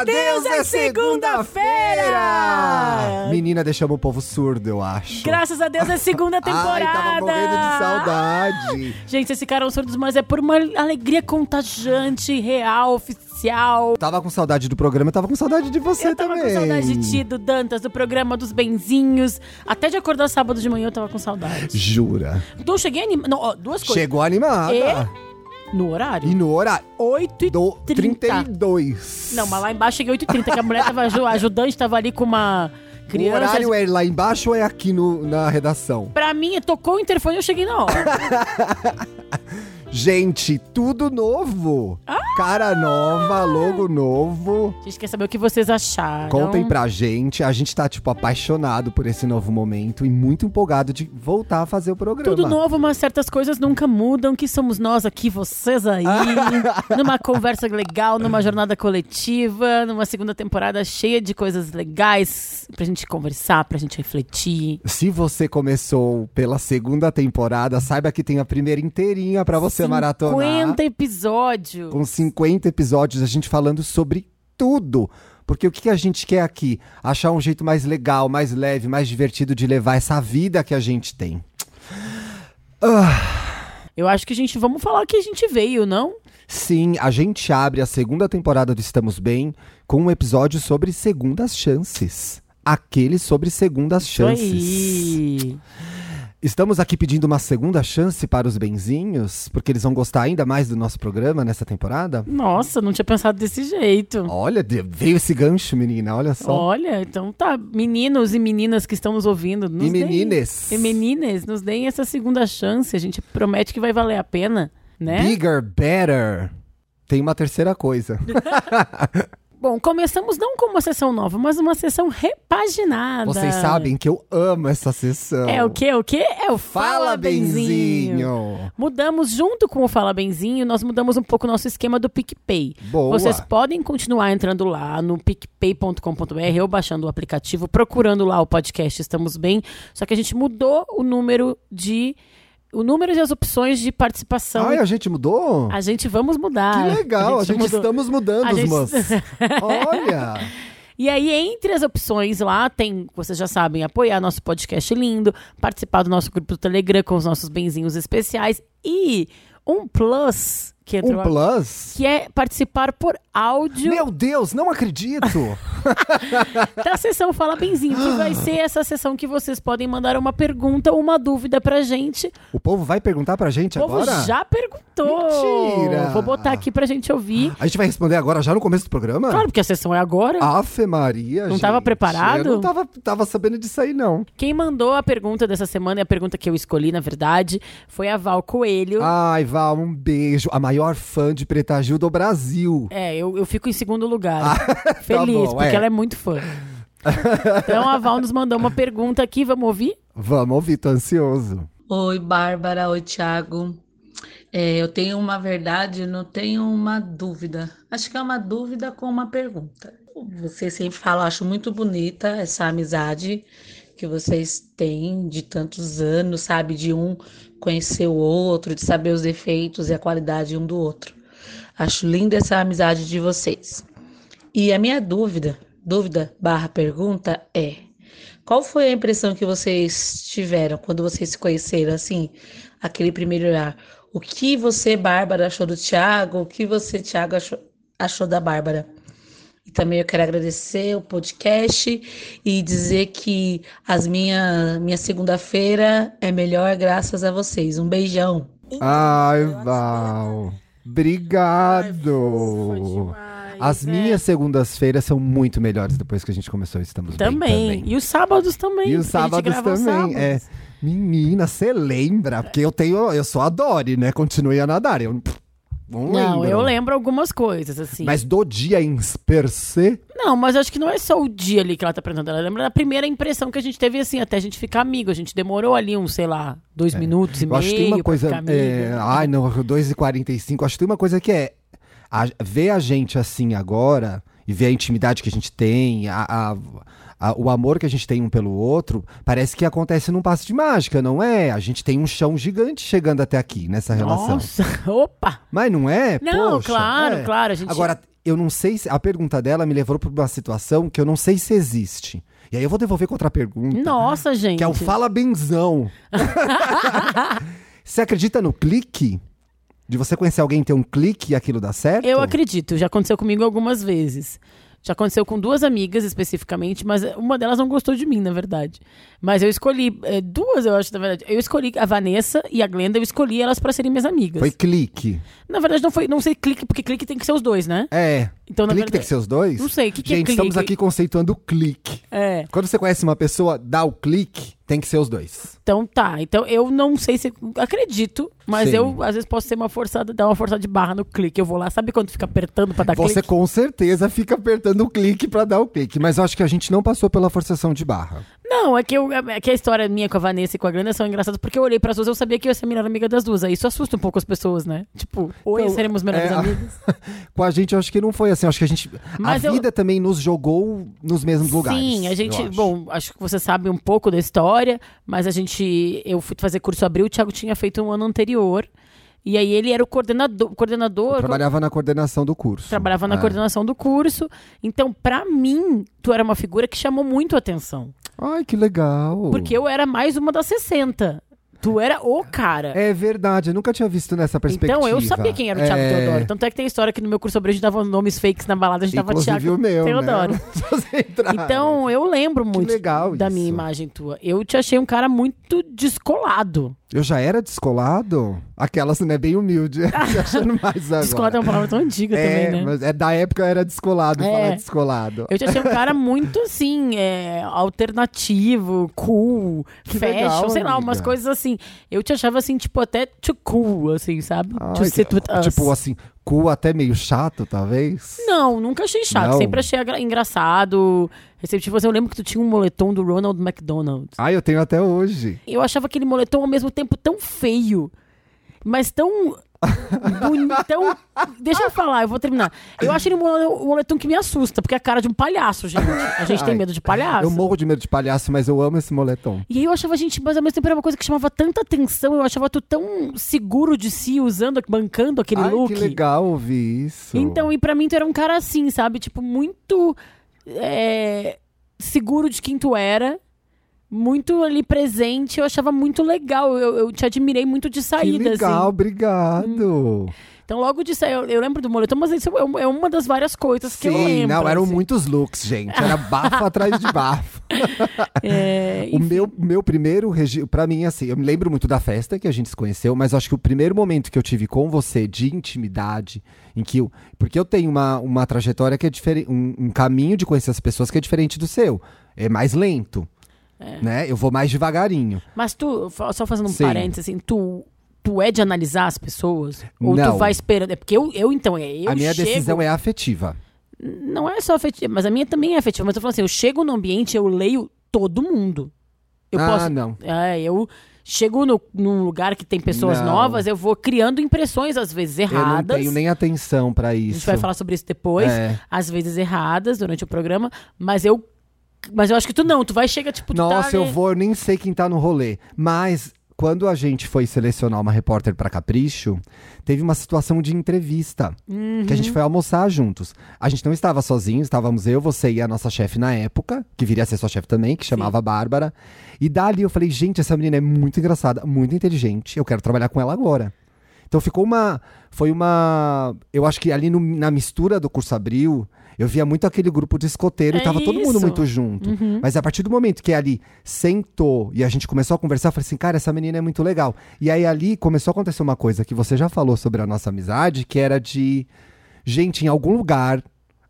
Graças a Deus é segunda-feira! Menina, deixamos o povo surdo, eu acho. Graças a Deus é segunda temporada! Ai, tava morrendo de saudade. Gente, vocês ficaram surdos, mas é por uma alegria contagiante, real, oficial. Tava com saudade do programa, tava com saudade de você eu tava também. com saudade de ti, do Dantas, do programa dos benzinhos. Até de acordar sábado de manhã eu tava com saudade. Jura? Então eu cheguei animada. Duas coisas. Chegou animada. E no horário? E no horário? 8 e Do 30. 32. Não, mas lá embaixo cheguei 8h30, que a mulher tava. A ajudante tava ali com uma O criança. horário é lá embaixo ou é aqui no, na redação? Pra mim, tocou o interfone e eu cheguei na hora. Gente, tudo novo. Ah! Cara nova, logo novo. A gente quer saber o que vocês acharam. Contem pra gente. A gente tá, tipo, apaixonado por esse novo momento e muito empolgado de voltar a fazer o programa. Tudo novo, mas certas coisas nunca mudam, que somos nós aqui, vocês aí, numa conversa legal, numa jornada coletiva, numa segunda temporada cheia de coisas legais pra gente conversar, pra gente refletir. Se você começou pela segunda temporada, saiba que tem a primeira inteirinha pra você maratonar. 50 episódios. Com 50 episódios, a gente falando sobre tudo. Porque o que a gente quer aqui? Achar um jeito mais legal, mais leve, mais divertido de levar essa vida que a gente tem. Eu acho que a gente, vamos falar que a gente veio, não? Sim, a gente abre a segunda temporada do Estamos Bem com um episódio sobre segundas chances. Aquele sobre segundas Isso chances. aí. Estamos aqui pedindo uma segunda chance para os benzinhos, porque eles vão gostar ainda mais do nosso programa nessa temporada. Nossa, não tinha pensado desse jeito. Olha, veio esse gancho, menina, olha só. Olha, então tá. Meninos e meninas que estão nos ouvindo. Nos e deem- menines. E meninas, nos deem essa segunda chance. A gente promete que vai valer a pena, né? Bigger, better. Tem uma terceira coisa. Bom, começamos não com uma sessão nova, mas uma sessão repaginada. Vocês sabem que eu amo essa sessão. É o que? O que? É o Fala, Fala, Benzinho. benzinho. Mudamos junto com o Fala Benzinho, nós mudamos um pouco o nosso esquema do PicPay. Boa. Vocês podem continuar entrando lá no picpay.com.br ou baixando o aplicativo, procurando lá o podcast Estamos Bem. Só que a gente mudou o número de. O número e as opções de participação. Ai, a gente mudou? A gente vamos mudar. Que legal, a gente, mudou. estamos mudando, A gente- moços. Olha. E aí, entre as opções lá, tem, vocês já sabem, apoiar nosso podcast lindo, participar do nosso grupo do Telegram com os nossos benzinhos especiais e um plus que entrou Um plus? que é participar por áudio Meu Deus, não acredito. da sessão Fala Benzinho, que vai ser essa sessão que vocês podem mandar uma pergunta ou uma dúvida pra gente. o povo vai perguntar pra gente O povo agora? já perguntou. Mentira! Vou botar aqui pra gente ouvir. A gente vai responder agora, já no começo do programa? Claro, porque a sessão é agora. Afe Maria, Não tava gente. preparado? Eu não tava, tava sabendo disso aí, não. Quem mandou a pergunta dessa semana e a pergunta que eu escolhi, na verdade, foi a Val Coelho. Ai, Val, um beijo. A maior fã de Preta Gil do Brasil. É, eu, eu fico em segundo lugar. Feliz, bom, porque é. ela é muito fã. Então a Val nos mandou uma pergunta aqui, vamos ouvir? Vamos ouvir, tô ansioso. Oi, Bárbara. Oi, Thiago. É, eu tenho uma verdade, não tenho uma dúvida. Acho que é uma dúvida com uma pergunta. Você sempre fala, acho muito bonita essa amizade que vocês têm de tantos anos, sabe? De um conhecer o outro, de saber os defeitos e a qualidade um do outro. Acho linda essa amizade de vocês. E a minha dúvida, dúvida barra pergunta é: qual foi a impressão que vocês tiveram quando vocês se conheceram, assim, aquele primeiro olhar? O que você, Bárbara, achou do Thiago? O que você, Thiago, achou, achou da Bárbara? E também eu quero agradecer o podcast e dizer que as minha, minha segunda-feira é melhor graças a vocês. Um beijão. Ai, Val. Obrigado. As né? minhas segundas-feiras são muito melhores depois que a gente começou Estamos Bem Também. também. E os sábados também. E os sábados também. É. sábados. Menina, você lembra? Porque eu tenho. Eu sou a Dory, né? Continue a nadar. Eu Não, Não, eu lembro algumas coisas, assim. Mas do dia em per se, Não, mas acho que não é só o dia ali que ela tá apresentando. Ela lembra da primeira impressão que a gente teve, assim, até a gente ficar amigo. A gente demorou ali uns, sei lá, dois minutos e É. eu meio acho que tem uma coisa. É, ai, não, 2h45. Acho que tem uma coisa que é. A, ver a gente assim agora e ver a intimidade que a gente tem, a, a- a- o amor que a gente tem um pelo outro, parece que acontece num passo de mágica, não é? A gente tem um chão gigante chegando até aqui nessa relação. Nossa, opa! Mas não é? Não, Poxa, claro, é. claro. A gente... Agora, eu não sei se. A pergunta dela me levou para uma situação que eu não sei se existe. E aí eu vou devolver com outra pergunta. Nossa, gente. Que é o fala benzão. Você acredita no clique? De você conhecer alguém ter um clique e aquilo dá certo? Eu acredito, já aconteceu comigo algumas vezes. Já aconteceu com duas amigas especificamente, mas uma delas não gostou de mim, na verdade. Mas eu escolhi, é, duas eu acho, na verdade. Eu escolhi a Vanessa e a Glenda, eu escolhi elas pra serem minhas amigas. Foi clique. Na verdade, não foi, não sei clique, porque clique tem que ser os dois, né? É. Então, clique verdade- tem que ser os dois? Não sei, o que que é Gente, estamos clique? aqui conceituando o clique. É. Quando você conhece uma pessoa, dá o clique, tem que ser os dois. Então tá. Então eu não sei se. Acredito, mas Sim. eu às vezes posso ser uma forçada, dar uma forçada de barra no clique. Eu vou lá, sabe quando fica apertando pra dar Você clique? com certeza fica apertando o clique pra dar o clique. Mas eu acho que a gente não passou pela forçação de barra. Não, é que, eu, é que a história minha com a Vanessa e com a Glenda são engraçadas porque eu olhei pras duas eu sabia que eu ia ser a melhor amiga das duas. Aí isso assusta um pouco as pessoas, né? Tipo, oi, Então, seremos melhores é, amigas. Com a gente, eu acho que não foi assim. Eu acho que a gente. Mas a eu- vida também nos jogou nos mesmos lugares. Sim, a gente. acho. Bom, acho que você sabe um pouco da história, mas a gente. Eu fui fazer curso abril, o Thiago tinha feito um ano anterior. E aí ele era o coordenador. coordenador Eu trabalhava na coordenação do curso. trabalhava na É. coordenação do curso. Então, pra mim, tu era uma figura que chamou muito a atenção. Ai, que legal. Porque eu era mais uma das 60. Tu era o cara. É verdade, eu nunca tinha visto nessa perspectiva. Então, eu sabia quem era o Thiago É, Teodoro. Tanto é que tem história que no meu curso sobre a gente dava nomes fakes na balada, a gente dava Inclusive Thiago o meu, Teodoro. né? Você entrar. Então, eu lembro muito legal da minha imagem tua. Eu te achei um cara muito descolado. Eu já era descolado? Aquelas, né, bem humilde. Achando mais agora. Descolado é uma palavra tão antiga é, também, né? mas é da época eu era descolado, É. falar descolado. Eu te achei um cara muito, assim, é, alternativo, cool, Que fashion, legal, sei lá, amiga. umas coisas assim. Eu te achava, assim, tipo, até too cool, assim, sabe? Ai. Tipo assim, até meio chato, talvez. Não, nunca achei chato. Não? Sempre achei engraçado, receptivo. Assim, Eu lembro que tu tinha um moletom do Ronald McDonald. Ah, eu tenho até hoje. Eu achava aquele moletom ao mesmo tempo tão feio, mas tão bonitão. Deixa eu falar, eu vou terminar. Eu acho ele um mole- moletom que me assusta, porque é a cara de um palhaço, gente. A gente tem Ai, medo de palhaço. Eu morro de medo de palhaço, mas eu amo esse moletom. E aí eu achava, gente, mas ao mesmo tempo era uma coisa que chamava tanta atenção. Eu achava tu tão seguro de si, usando, bancando aquele Ai, look. que legal ouvir isso. Então, e pra mim tu era um cara assim, sabe? Tipo, muito é, seguro de quem tu era. Muito ali presente, eu achava muito legal. Eu, eu te admirei muito de que saída, legal, assim. obrigado. Então, logo de sair, eu, eu lembro do moletom, mas isso é uma- é uma das várias coisas que eu Sim, lembro. não, eram assim. muitos looks, gente. Era bafo atrás de bafo. É, O meu, meu primeiro registro, pra mim, assim, eu me lembro muito da festa que a gente se conheceu, mas acho que o primeiro momento que eu tive com você de intimidade, em que eu. Porque eu tenho uma, uma trajetória que é diferente, um, um caminho de conhecer as pessoas que é diferente do seu. É mais lento. Né? Eu vou mais devagarinho. Mas tu, só fazendo um Sim. parênteses, assim, tu, tu é de analisar as pessoas? Ou Não. tu vai esperando? É porque eu, eu então, é, eu a minha chego... decisão é afetiva. Não é só afetiva, mas a minha também é afetiva. Mas eu falo assim, eu chego no ambiente, eu leio todo mundo. Eu ah, posso... não. É, eu chego no, num lugar que tem pessoas Não. novas, eu vou criando impressões, às vezes Eu não erradas. tenho nem atenção pra A isso. gente vai falar sobre isso depois. É. Às vezes erradas durante o programa, mas eu. Mas eu acho que tu não, tu vai chega tipo. tu tá Nossa, eu ali- vou, eu nem sei quem tá no rolê. Mas quando a gente foi selecionar uma repórter pra Capricho, teve uma situação de entrevista. Que a gente foi almoçar juntos. A gente não estava sozinho, estávamos eu, você e a nossa chefe na época, que viria a ser sua chefe também, que chamava Bárbara. E dali eu falei, gente, essa menina é muito engraçada, muito inteligente, eu quero trabalhar com ela agora. Então ficou uma. Foi uma. Eu acho que ali no- na mistura do curso Abril, eu via muito aquele grupo de escoteiro É e tava todo mundo isso. Uhum. muito junto. Mas a partir do momento que ali sentou e a gente começou a conversar, eu falei assim, cara, essa menina é muito legal. E aí ali começou a acontecer uma coisa que você já falou sobre a nossa amizade, que era de. Gente, em algum lugar.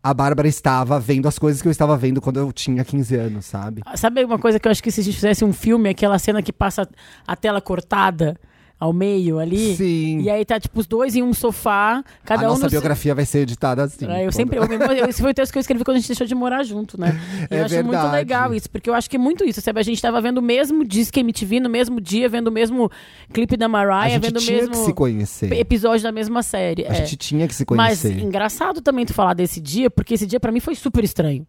A Bárbara estava vendo as coisas que eu estava vendo quando eu tinha 15 anos, sabe? Sabe uma coisa que eu acho que se a gente fizesse um filme, aquela cena que passa a tela cortada, ao meio ali. Sim. E aí tá, tipo, os dois em um sofá, cada a um nossa no biografia vai ser editada assim. É, eu sempre. Eu, esse foi o texto que eu escrevi quando a gente deixou de morar junto, né? E É eu acho muito verdade. legal isso, porque eu acho que é muito isso, sabe? A gente tava vendo o mesmo disco MTV no mesmo dia, vendo o mesmo clipe da A Mariah, gente vendo o tinha mesmo que se conhecer. episódio da mesma série. A é. gente tinha que se Mas conhecer. engraçado também tu falar desse dia, porque esse dia pra mim foi super estranho.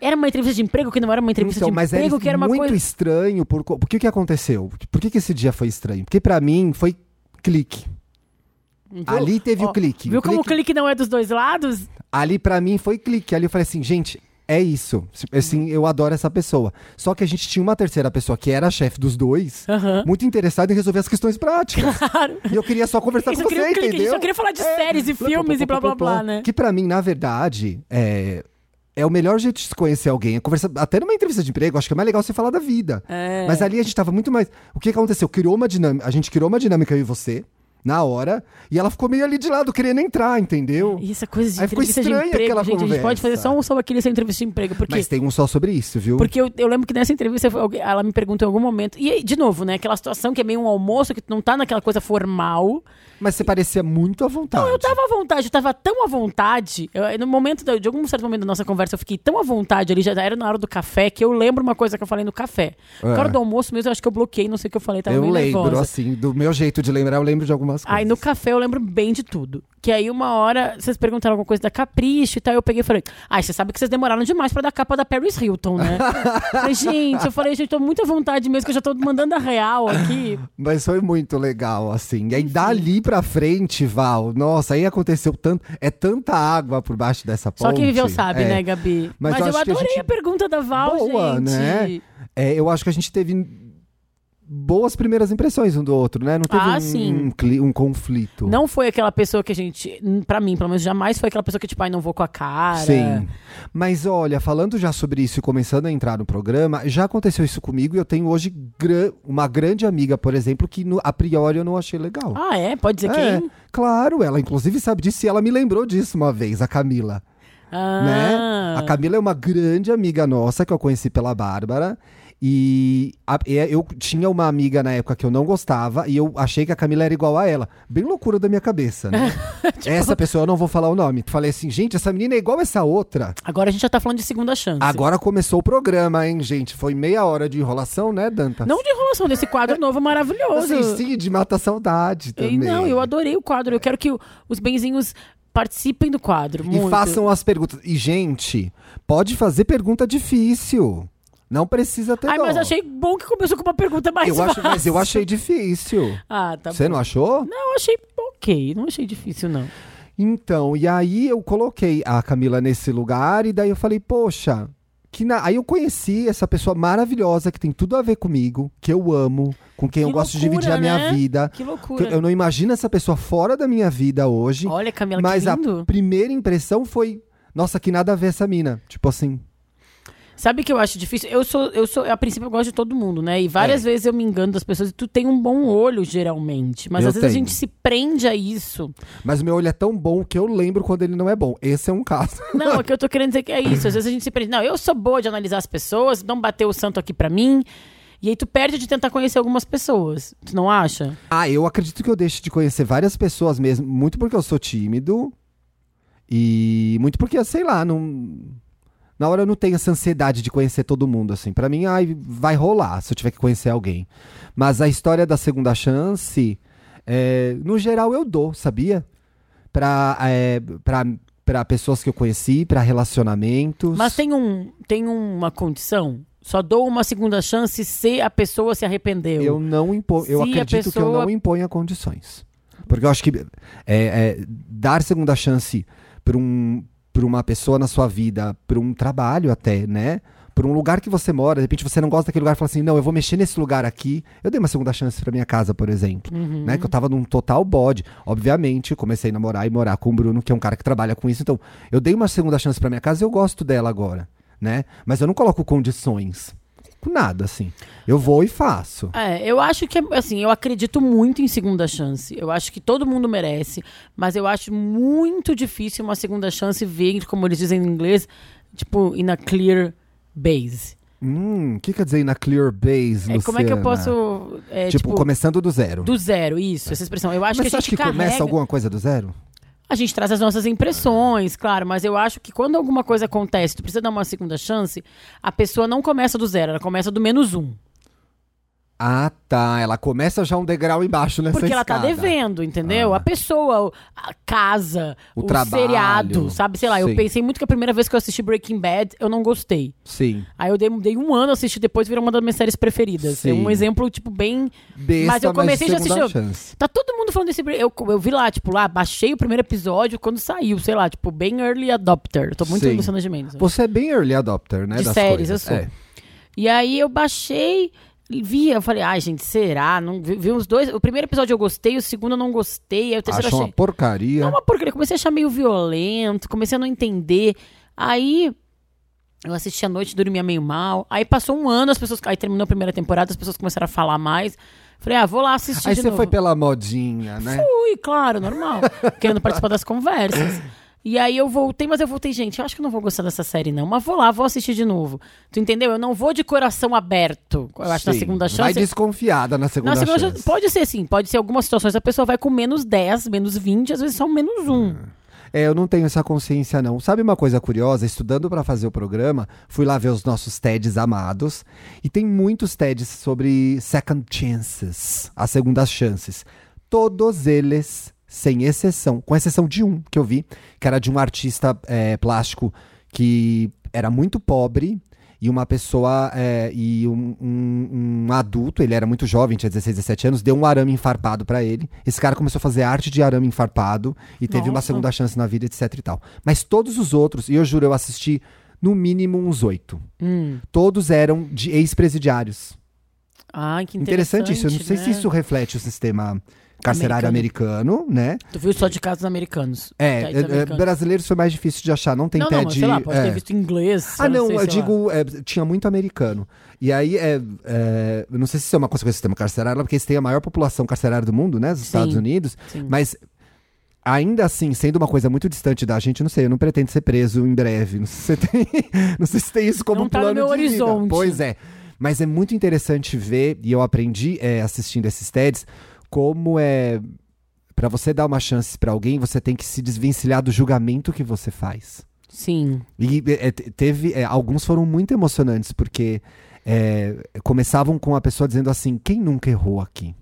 Era uma entrevista de emprego que não era uma entrevista Então, de mas era emprego, que era uma muito coisa. estranho. Por, por que que aconteceu? Por que que esse dia foi estranho? Porque pra mim foi clique. Viu? Ali teve Ó, o clique. Viu o como o clique- não é dos dois lados? Ali pra mim foi clique. Ali eu falei assim, gente, é isso. Assim, eu adoro essa pessoa. Só que a gente tinha uma terceira pessoa que era a chefe dos dois, Aham. muito interessada em resolver as questões práticas. Claro. E eu queria só conversar Isso com você, um clique, entendeu? só queria falar de É. séries e filmes e blá blá blá, né? Que pra mim, na verdade, é, é o melhor jeito de se conhecer alguém. É conversar, até numa entrevista de emprego, acho que é mais legal você falar da vida. É. Mas ali a gente tava muito mais. O que aconteceu? Criou uma dinâmica. A gente criou uma dinâmica eu e você, na hora, e ela ficou meio ali de lado, querendo entrar, entendeu? E essa coisa de Aí ficou entrevista de estranha emprego, aquela gente, a gente pode fazer conversa. só um sobre aquele sem entrevista de emprego, porque Mas tem um só sobre isso, viu? Porque eu, eu lembro que nessa entrevista ela me perguntou em algum momento. E aí, de novo, né? Aquela situação que é meio um almoço, que não tá naquela coisa formal. Mas você parecia muito à vontade. Não, eu tava à vontade, eu tava tão à vontade. eu- no momento, de algum certo momento da nossa conversa, eu fiquei tão à vontade ali, já era na hora do café, que eu lembro uma coisa que eu falei no café. Na É. hora do almoço mesmo, eu acho que eu bloqueei, não sei o que eu falei, tava eu lembro, nervosa. assim, do meu jeito de lembrar, eu lembro de coisas. Aí no café eu lembro bem de tudo. Que aí uma hora vocês perguntaram alguma coisa da Capricho e tal, eu peguei e falei: Ai, você sabe que vocês demoraram demais pra dar capa da Paris Hilton, né? falei, gente, eu falei, gente, tô muito à vontade mesmo, que eu já tô mandando a real aqui. Mas foi muito legal, assim. E aí, dali pra frente, Val, nossa, aí aconteceu tanto. É tanta água por baixo dessa ponte. Só quem viveu sabe, É. né, Gabi? Mas Mas, eu eu, a adorei a, gente- pergunta da Val, Boa, gente. né? É, eu acho que a gente teve boas primeiras impressões um do outro, né? Não teve Ah, um, um, um conflito. Não foi aquela pessoa que a gente, pra mim, pelo menos, jamais foi aquela pessoa que, tipo, ai, não vou com a cara. Sim. Mas olha, falando já sobre isso e começando a entrar no programa, já aconteceu isso comigo e eu tenho hoje uma grande amiga, por exemplo, que no- a priori eu não achei legal. Ah, é? Pode dizer É, quem? claro, ela inclusive sabe disso e ela me lembrou disso uma vez, a Camila. Ah. né? A Camila é uma grande amiga nossa que eu conheci pela Bárbara. E a- e eu tinha uma amiga na época que eu não gostava e eu achei que a Camila era igual a ela. Bem loucura da minha cabeça, né? Tipo Essa pessoa eu não vou falar o nome. Falei assim, gente, essa menina é igual essa outra. Agora a gente já tá falando de segunda chance. Agora começou o programa, hein, gente? Foi meia hora de enrolação, né, Dantas? Não de enrolação desse quadro novo maravilhoso. Assim, sim, de mata saudade E também. não, eu adorei o quadro. Eu quero que os benzinhos participem do quadro. E muito. façam as perguntas. E, gente, pode fazer pergunta difícil. Não precisa ter Ai, dó. mas achei bom que começou com uma pergunta mais eu acho. Mas eu achei difícil. Ah, tá Você bom. não achou? Não, eu achei ok. Não achei difícil, não. Então, e aí eu coloquei a Camila nesse lugar e daí eu falei, poxa, que na... aí eu conheci essa pessoa maravilhosa que tem tudo a ver comigo, que eu amo, com quem Que eu gosto de loucura, dividir a minha né? vida. Que Que loucura. Eu não imagino essa pessoa fora da minha vida hoje, Olha, Camila, mas que a lindo. primeira impressão foi, nossa, que nada a ver essa mina. Tipo assim, Sabe o que eu acho difícil? Eu sou, eu sou, a princípio eu gosto de todo mundo, né? E várias vezes eu me engano das pessoas e tu tem um bom olho, geralmente. Mas Eu às vezes a tenho. gente se prende a isso. mas o meu olho é tão bom que eu lembro quando ele não é bom. Esse é um caso. Não, é que eu tô querendo dizer que é isso. Às vezes a gente se prende. Não, eu sou boa de analisar as pessoas, não bateu o santo aqui pra mim. E aí tu perde de tentar conhecer algumas pessoas. Tu não acha? Ah, eu acredito que eu deixo de conhecer várias pessoas mesmo, muito porque eu sou tímido e muito porque, sei lá, não na hora eu não tenho essa ansiedade de conhecer todo mundo assim. Pra mim, ai, vai rolar se eu tiver que conhecer alguém. Mas a história da segunda chance, é, no geral eu dou, sabia? Pra, é, pra, pra pessoas que eu conheci, pra relacionamentos. Mas tem, um, tem uma condição. Só dou uma segunda chance se a pessoa se arrependeu. Eu não imponho. Eu acredito que eu pessoa- não imponho condições. Porque eu acho que é, é, dar segunda chance para um, pra uma pessoa na sua vida, para um trabalho até, né? Por um lugar que você mora, de repente você não gosta daquele lugar e fala assim: não, eu vou mexer nesse lugar aqui. Eu dei uma segunda chance pra minha casa, por exemplo. Uhum. Né? Que eu tava num total bode. Obviamente, comecei a namorar e morar com o Bruno, que é um cara que trabalha com isso. Então, eu dei uma segunda chance pra minha casa e eu gosto dela agora, né? Mas eu não coloco condições. Com nada, assim. Eu vou e faço. É, eu acho que, assim, eu acredito muito em segunda chance. Eu acho que todo mundo merece, mas eu acho muito difícil uma segunda chance vir, como eles dizem em inglês, tipo, in a clear base. Hum, o que quer dizer na clear base, É, como é que eu posso é, tipo, começando do zero. do zero, isso, essa expressão. Eu acho Mas que você acha que carrega... começa alguma coisa do zero? A gente traz as nossas impressões, claro, mas eu acho que quando alguma coisa acontece, tu precisa dar uma segunda chance, a pessoa não começa do zero, ela começa do menos um. Ah, tá. Ela começa já um degrau embaixo nessa Porque ela tá escada. devendo, entendeu? Ah. A pessoa, a casa, O o, trabalho. seriado, sabe? Sei lá, eu Sim. pensei muito que a primeira vez que eu assisti Breaking Bad, eu não gostei. Sim. Aí eu dei, dei um ano, assisti depois, virou uma das minhas séries preferidas. É Sim. um exemplo, tipo, bem... Besta, Mas eu comecei de já assistir. Tá todo mundo falando desse... Eu, eu vi lá, tipo, lá, baixei o primeiro episódio quando saiu, sei lá, tipo, bem early adopter. Eu tô muito Sim. Luciana Gimenez. Você é bem early adopter, né? De das séries, coisas. eu sou. É. E aí eu baixei, vi, eu falei, ai, gente, será? Não, vi, vi os dois. O primeiro episódio eu gostei, o segundo eu não gostei, aí o terceiro eu Acho achei. uma porcaria. Não, uma porcaria. Comecei a achar meio violento, comecei a não entender. Aí eu assisti à noite, dormia meio mal. Aí passou um ano, as pessoas. Aí terminou a primeira temporada, as pessoas começaram a falar mais. Falei, ah, vou lá assistir. Aí você novo. foi pela modinha, né? Fui, claro, normal. querendo participar das conversas. E aí eu voltei, mas eu voltei, gente, eu acho que não vou gostar dessa série, não. Mas vou lá, vou assistir de novo. Tu entendeu? Eu não vou de coração aberto. Eu acho que na Sim. segunda chance. Vai desconfiada na segunda, Na segunda chance. chance, pode ser sim, pode ser algumas situações a pessoa vai com menos 10, menos 20, às vezes só menos 1. É, eu não tenho essa consciência, não. Sabe uma coisa curiosa? Estudando pra fazer o programa, fui lá ver os nossos TEDs amados. E tem muitos TEDs sobre second chances, as segundas chances. Todos eles, sem exceção, com exceção de um que eu vi, que era de um artista é, plástico que era muito pobre. E uma pessoa, é, e um, um- um adulto, ele era muito jovem, tinha 16, 17 anos, deu um arame enfarpado pra ele. Esse cara começou a fazer arte de arame enfarpado e teve uma Nossa. segunda chance na vida, etc e tal. Mas todos os outros, e eu juro, eu assisti no mínimo uns oito. Hum. Todos eram de ex-presidiários. Ai, que Interessante, interessante. isso. Eu não sei se né? isso reflete o sistema carcerário americano, né? Tu viu só de casos americanos. É, é, é, americanos. brasileiros foi mais difícil de achar, não tem não, TED. não, mas sei lá, pode é. ter visto em inglês. Ah, não, sei, eu sei lá. digo, é, tinha muito americano. E aí, é, é, eu não sei se isso é uma consequência do sistema carcerário, porque eles têm a maior população carcerária do mundo, né? Dos Sim, Estados Unidos. sim. Mas, ainda assim, sendo uma coisa muito distante da gente, não sei, eu não pretendo ser preso em breve. Não sei se você tem, não sei se tem isso como Não tá no plano meu de vida. horizonte. Pois é. Mas é muito interessante ver, e eu aprendi é, assistindo esses TEDs, como é. Pra você dar uma chance pra alguém, você tem que se desvencilhar do julgamento que você faz. Sim. E é, te- teve. é, alguns foram muito emocionantes, porque é, começavam com a pessoa dizendo assim: quem nunca errou aqui?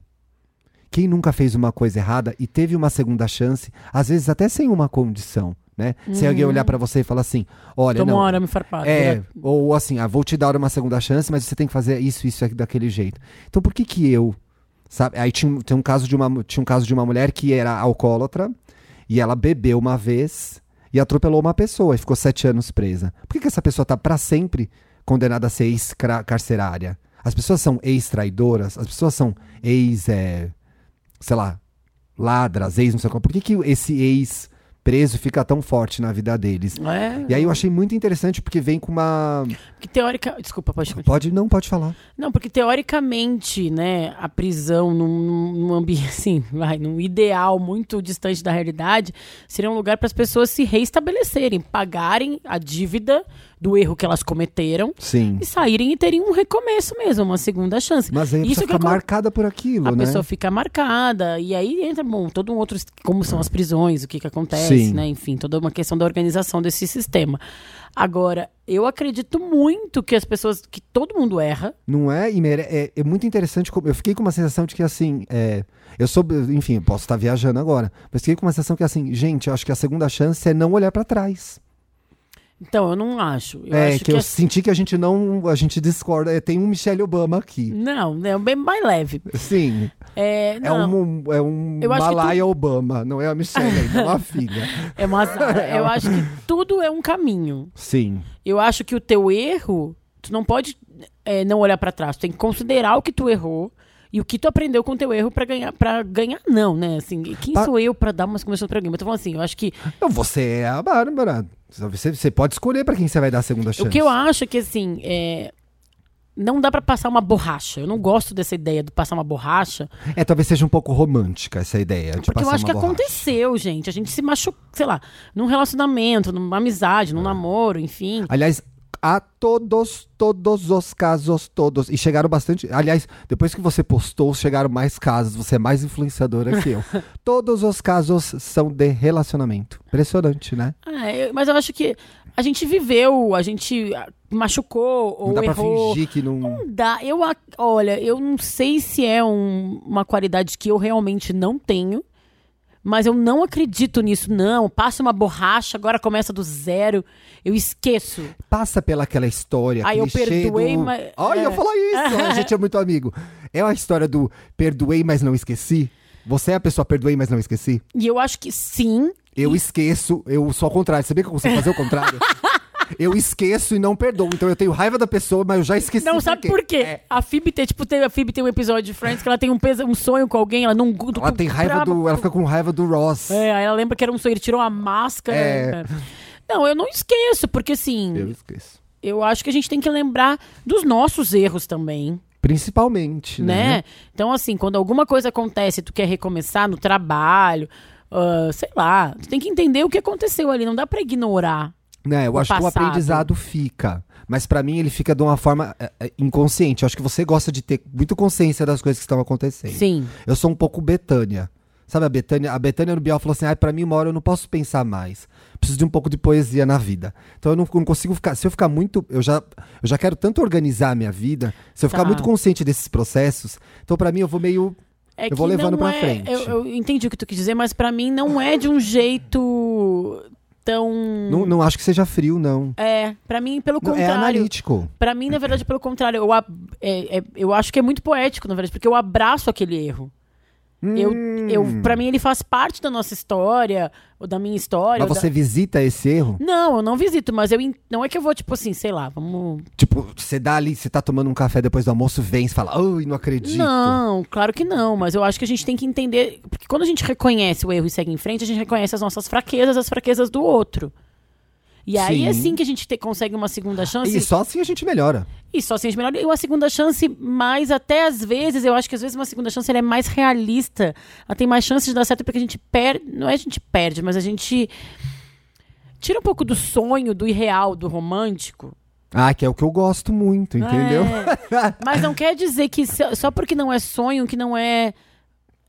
Quem nunca fez uma coisa errada e teve uma segunda chance, às vezes até sem uma condição, né? Se alguém olhar pra você e falar assim: olha, Tomou não. um arame farpado. É, né? ou assim, ah, vou te dar uma segunda chance, mas você tem que fazer isso, isso e daquele jeito. Então por que que eu, sabe? Aí tinha, tem um caso de uma, tinha um caso de uma mulher que era alcoólatra e ela bebeu uma vez e atropelou uma pessoa e ficou sete anos presa. Por que que essa pessoa tá pra sempre condenada a ser ex-carcerária? As pessoas são ex-traidoras, as pessoas são ex, é, sei lá, ladras, ex, não sei qual. Por que que esse ex preso fica tão forte na vida deles? É. E aí eu achei muito interessante porque vem com uma. Porque teórica. Desculpa, pode continuar. Pode, não, pode falar. Não, porque teoricamente, né, a prisão num, num ambiente, assim, vai, num ideal muito distante da realidade, seria um lugar para as pessoas se reestabelecerem, pagarem a dívida do erro que elas cometeram Sim. e saírem e terem um recomeço mesmo, uma segunda chance. Mas aí a Isso fica marcada por aquilo, a né? pessoa fica marcada, e aí entra, bom, todo um outro, como são as prisões, o que que acontece, Sim. né, enfim, toda uma questão da organização desse sistema. Agora, eu acredito muito que as pessoas, que todo mundo erra, Não é? E é, é muito interessante. Eu fiquei com uma sensação de que, assim, é, eu sou, enfim, posso estar viajando agora, mas fiquei com uma sensação que, assim, gente, eu acho que a segunda chance é não olhar pra trás. Então eu não acho. Eu é, acho que, eu é- senti que a gente não, a gente discorda. É, tem um Michelle Obama aqui. Não, é bem mais leve. Sim, É, é não, um, é um Eu Malaya Obama, não é a Michelle, é uma filha. é uma. Eu acho que tudo é um caminho. Sim, Eu acho que o teu erro, tu não pode é, não olhar pra trás. Tu tem que considerar o que tu errou e o que tu aprendeu com o teu erro pra ganhar. para ganhar, não, né? Assim, quem Pa- sou eu pra dar umas começões pra alguém? Mas eu tô falando assim, eu acho que Então, você é a Bárbara. Você, você pode escolher pra quem você vai dar a segunda chance. O que eu acho é que, assim, é, não dá pra passar uma borracha. Eu não gosto dessa ideia de passar uma borracha, É, talvez seja um pouco romântica essa ideia de porque eu acho que borracha. aconteceu, gente. A gente se machucou, sei lá, num relacionamento, numa amizade, num namoro, enfim. Aliás, a todos, todos os casos, todos. E chegaram bastante. Aliás, depois que você postou, chegaram mais casos. Você é mais influenciadora que eu. todos os casos são de relacionamento. Impressionante, né? Ah, eu- mas eu acho que a gente viveu, a gente ah, machucou ou não dá pra errou. fingir que não. Não dá. Eu, olha, eu não sei se é um- uma qualidade que eu realmente não tenho, mas eu não acredito nisso, não. Passa uma borracha, agora começa do zero. Eu esqueço. Passa pela aquela história. Ah, eu perdoei, do... mas- Ai, é. eu falar isso. a gente é muito amigo. É a história do perdoei, mas não esqueci. Você é a pessoa perdoei, mas não esqueci? E eu acho que sim. Eu esqueço, eu sou ao contrário. Sabia que eu consigo fazer o contrário? eu esqueço e não perdoo. Então eu tenho raiva da pessoa, mas eu já esqueci. Não, sabe por quê? É. A Phoebe tem, tipo, tem, a Phoebe tem um episódio de Friends que ela tem um, pesa- um sonho com alguém, ela não... Ela tem raiva do. Ela fica com raiva do Ross. É, aí ela lembra que era um sonho, ele tirou a máscara. É. Não, eu não esqueço, porque assim, Eu eu... esqueço. acho que a gente tem que lembrar dos nossos erros também, Principalmente, né? né? Então, assim, quando alguma coisa acontece, tu quer recomeçar no trabalho, ah, sei lá, tu tem que entender o que aconteceu ali, não dá pra ignorar. Né, eu acho que o aprendizado fica. Mas pra mim ele fica de uma forma é, é, inconsciente. Eu acho que você gosta de ter muito consciência das coisas que estão acontecendo. Sim. Eu sou um pouco Betânia. Sabe a Betânia? A Betânia no Bial falou assim: ah, pra mim, uma hora eu não posso pensar mais. Preciso de um pouco de poesia na vida. Então eu não, não consigo ficar. Se eu ficar muito. Eu já, eu já quero tanto organizar a minha vida. Se eu ficar Tá. muito consciente desses processos. Então pra mim eu vou meio. É Eu vou levando pra é- frente. Eu, eu entendi o que tu quis dizer, mas pra mim não é de um jeito tão. Não, não acho que seja frio, não. É, pra mim, pelo Não, é contrário. analítico. Pra mim, na verdade, pelo contrário, eu, é- é- eu acho que é muito poético, na verdade, porque eu abraço aquele erro. Eu, Hum. eu, pra mim, ele faz parte da nossa história, ou da minha história. Mas ou da- você visita esse erro? Não, eu não visito, mas eu en- não é que eu vou, tipo assim, sei lá, vamos. Tipo, você dá ali, você tá tomando um café depois do almoço, vem e fala, ai, não acredito. Não, claro que não, mas eu acho que a gente tem que entender. Porque quando a gente reconhece o erro e segue em frente, a gente reconhece as nossas fraquezas, as fraquezas do outro. E aí é Sim. assim que a gente te- consegue uma segunda chance. E só assim a gente melhora. E só assim a gente melhora. E uma segunda chance, mais até às vezes, eu acho que às vezes uma segunda chance ela é mais realista. Ela tem mais chances de dar certo porque a gente perde. Não é a gente perde, mas a gente tira um pouco do sonho, do irreal, do romântico. Ah, que é o que eu gosto muito, entendeu? É. Mas não quer dizer que só porque não é sonho, que não é,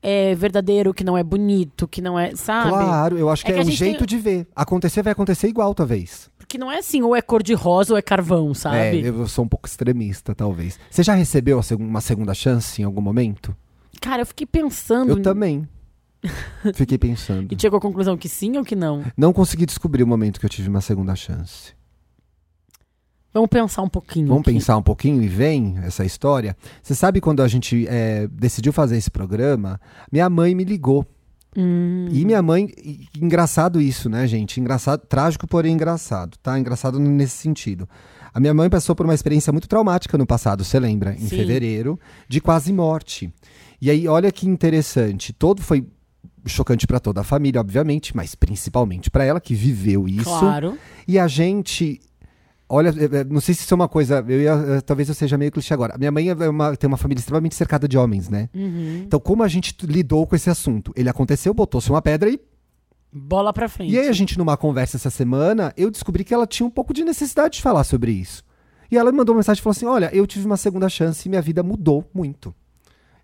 é verdadeiro, que não é bonito, que não é. Sabe? Claro, eu acho É que é, que a um jeito tem- de ver. Acontecer vai acontecer igual, talvez. Porque não é assim, ou é cor de rosa ou é carvão, É, sabe? eu sou um pouco extremista, talvez. Você já recebeu uma segunda chance em algum momento? Cara, eu fiquei pensando. Eu também. Fiquei pensando. E chegou à conclusão que sim ou que não? Não consegui descobrir o momento que eu tive uma segunda chance. Vamos pensar um pouquinho. Vamos aqui. pensar um pouquinho e vem essa história. Você sabe quando a gente é, decidiu fazer esse programa, minha mãe me ligou. Hum, E minha mãe, engraçado isso, né, gente? Engraçado, trágico, porém engraçado, tá? Engraçado nesse sentido. A minha mãe passou por uma experiência muito traumática no passado, você lembra? Em Sim. fevereiro, de quase morte. E aí, olha que interessante, todo foi chocante pra toda a família, obviamente, mas principalmente pra ela que viveu isso. Claro. E a gente. Olha, é, é, não sei se isso é uma coisa. Eu ia, é, talvez eu seja meio clichê agora. Minha mãe é uma- tem uma família extremamente cercada de homens, né? Uhum. Então, como a gente lidou com esse assunto? Ele aconteceu, botou-se uma pedra e. Bola pra frente. E aí, a gente, numa conversa essa semana, eu descobri que ela tinha um pouco de necessidade de falar sobre isso. E ela me mandou uma mensagem e falou assim: Olha, eu tive uma segunda chance e minha vida mudou muito.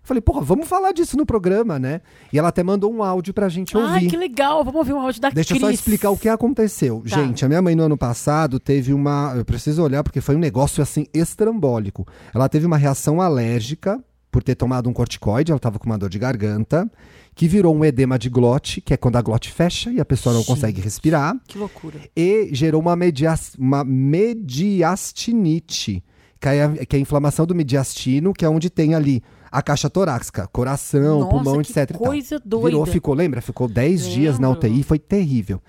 Eu falei, porra, vamos falar disso no programa, né? E ela até mandou um áudio pra gente ouvir. Ai, que legal. Vamos ouvir um áudio da Deixa eu Cris. só explicar o que aconteceu. Tá. Gente, a minha mãe no ano passado teve uma. Eu preciso olhar porque foi um negócio assim estrambólico. Ela teve uma reação alérgica por ter tomado um corticoide, ela estava com uma dor de garganta, que virou um edema de glote, que é quando a glote fecha e a pessoa não Gente. consegue respirar, Que loucura. e gerou uma, medias, uma mediastinite, que é, a, que é a inflamação do mediastino, que é onde tem ali a caixa torácica, coração, Nossa, pulmão, que etc. tal. coisa doida. Virou, ficou, lembra? Ficou 10 dias na. UTI, foi terrível.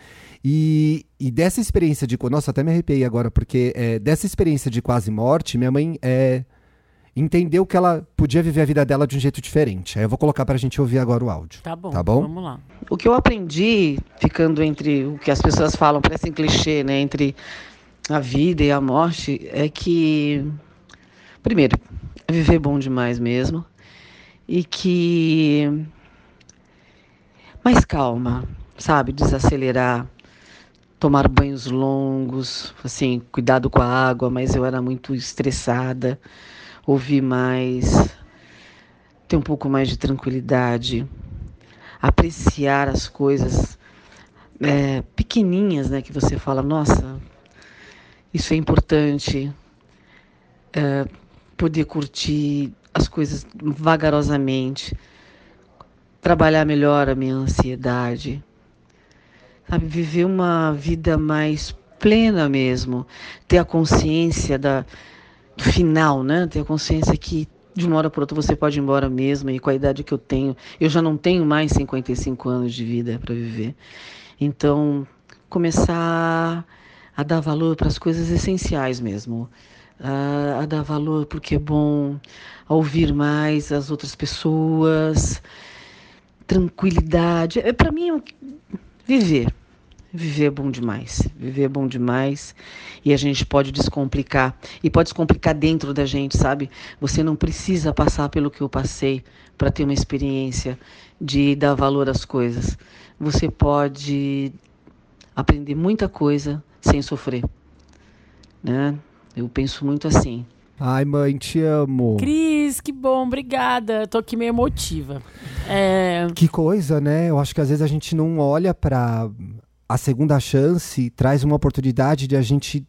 E, e dessa experiência de. Nossa, até me arrepiei agora, porque é, dessa experiência de quase morte, minha mãe é, entendeu que ela podia viver a vida dela de um jeito diferente. Aí eu vou colocar pra gente ouvir agora o áudio. Tá bom. Tá bom? Vamos lá. O que eu aprendi, ficando entre o que as pessoas falam, parece um clichê, né? Entre a vida e a morte, é que, primeiro, viver bom demais mesmo. E que. Mais calma, sabe? Desacelerar. tomar banhos longos, assim, cuidado com a água, mas eu era muito estressada, ouvir mais, ter um pouco mais de tranquilidade, apreciar as coisas é, pequenininhas, né, que você fala, nossa, isso é importante, é, poder curtir as coisas vagarosamente, trabalhar melhor a minha ansiedade, sabe, viver uma vida mais plena mesmo, ter a consciência da, do final, né? Ter a consciência que de uma hora para outra você pode ir embora mesmo e com a idade que eu tenho, eu já não tenho mais 55 anos de vida para viver. Então, começar a dar valor para as coisas essenciais mesmo. A, a dar valor porque é bom, a ouvir mais as outras pessoas, tranquilidade. É, para mim, viver. Viver é bom demais. Viver é bom demais. E a gente pode descomplicar. E pode descomplicar dentro da gente, sabe? Você não precisa passar pelo que eu passei para ter uma experiência de dar valor às coisas. Você pode aprender muita coisa sem sofrer. Né? Eu penso muito assim. Ai, mãe, te amo. Cris, que bom, obrigada. Tô aqui meio emotiva. É... Que coisa, né? Eu acho que às vezes a gente não olha para a segunda chance traz uma oportunidade de a gente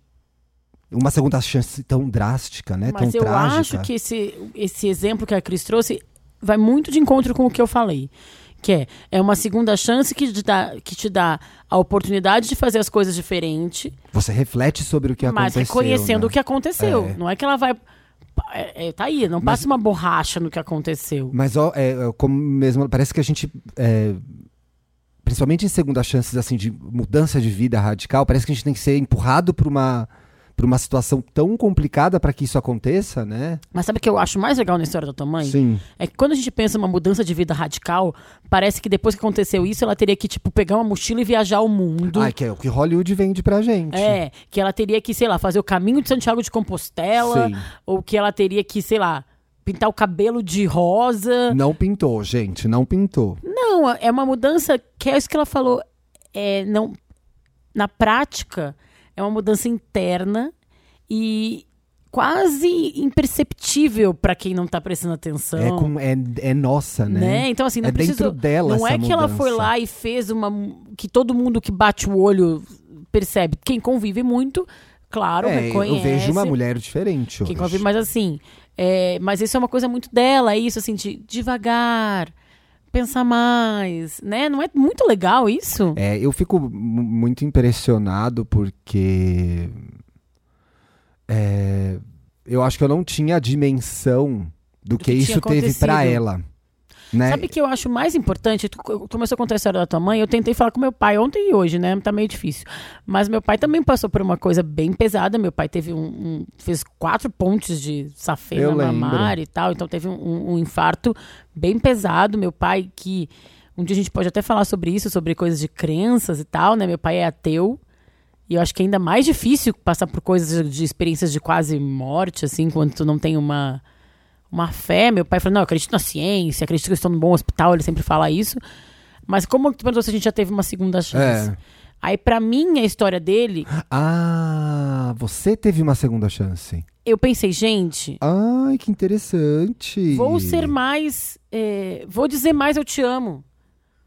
uma segunda chance tão drástica, né? Mas tão eu trágica. acho que esse, esse exemplo que a Cris trouxe vai muito de encontro com o que eu falei. Que é, é uma segunda chance que te, dá, que te dá a oportunidade de fazer as coisas diferente, Você reflete sobre o que mas aconteceu. reconhecendo né? o que aconteceu. É. Não é que ela vai. É, é, tá aí, não passa uma borracha no que aconteceu. Mas ó, é, é, como mesmo, parece que a gente. é, principalmente em segunda chances assim, de mudança de vida radical, parece que a gente tem que ser empurrado para uma, pra uma situação tão complicada para que isso aconteça, né? Mas sabe o que eu acho mais legal na história da tua mãe? Sim. É que quando a gente pensa numa mudança de vida radical, parece que depois que aconteceu isso, ela teria que, tipo, pegar uma mochila e viajar o mundo. Ai, que é o que Hollywood vende pra gente. É, que ela teria que, sei lá, fazer o caminho de Santiago de Compostela, Sim. ou que ela teria que, sei lá, pintar o cabelo de rosa. Não pintou, gente, não pintou. Não, é uma mudança que é isso que ela falou. É, não, na prática, é uma mudança interna e quase imperceptível para quem não tá prestando atenção. É, com, é, é nossa, né? Né? Então, assim, não é precisa. dentro dela não é que ela foi mudança. lá e fez uma. que todo mundo que bate o olho percebe. Quem convive muito, claro, É, reconhece. eu vejo uma mulher diferente Quem hoje. convive, mas assim. é, mas isso é uma coisa muito dela, é isso, assim, de devagar, pensar mais, né? Não é muito legal isso? É, eu fico mu- muito impressionado porque é, eu acho que eu não tinha a dimensão do que, que tinha isso teve pra acontecido. ela. Né? Sabe o que eu acho mais importante? Tu co- começou a contar a história da tua mãe, eu tentei falar com meu pai ontem e hoje, né? Tá meio difícil. Mas meu pai também passou por uma coisa bem pesada. Meu pai teve um. um- fez quatro pontes de safena lembro. mamária e tal. Então teve um, um infarto bem pesado. Meu pai, que. Um dia a gente pode até falar sobre isso, sobre coisas de crenças e tal, né? Meu pai é ateu. E eu acho que é ainda mais difícil passar por coisas de, de experiências de quase morte, assim, quando tu não tem uma uma fé. Meu pai falou, não, eu acredito na ciência, acredito que eu estou num bom hospital, ele sempre fala isso. Mas como tu perguntou se a gente já teve uma segunda chance? É. Aí, pra mim, a história dele, Ah, você teve uma segunda chance. eu pensei, gente, Ai, que interessante. vou ser mais. é, vou dizer mais eu te amo.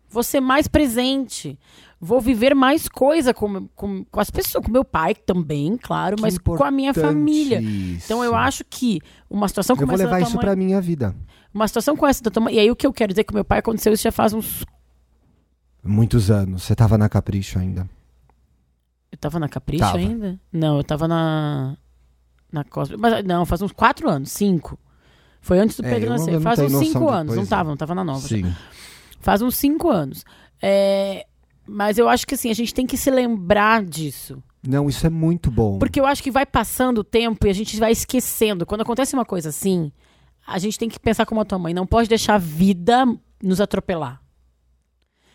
Vou ser mais presente. Vou viver mais coisa com, com, com as pessoas, com meu pai também, claro, Que mas com a minha família. isso. Então eu acho que uma situação Eu como vou essa da levar tua isso mãe, pra minha vida. uma situação como essa da tua mãe, e aí o que eu quero dizer é que o meu pai aconteceu isso já faz uns Muitos anos. Você tava na Capricho ainda. Eu tava na Capricho Tava. ainda? Não, eu tava na. Na Cosme. Mas não, faz uns quatro anos, cinco. Foi antes do É, Pedro eu nascer. eu Faz uns cinco anos. Não tava, não tava na nova. Sim. Faz uns cinco anos. É, Mas eu acho que assim, a gente tem que se lembrar disso. Não, isso é muito bom. Porque eu acho que vai passando o tempo e a gente vai esquecendo. Quando acontece uma coisa assim, a gente tem que pensar como a tua mãe. Não pode deixar a vida nos atropelar.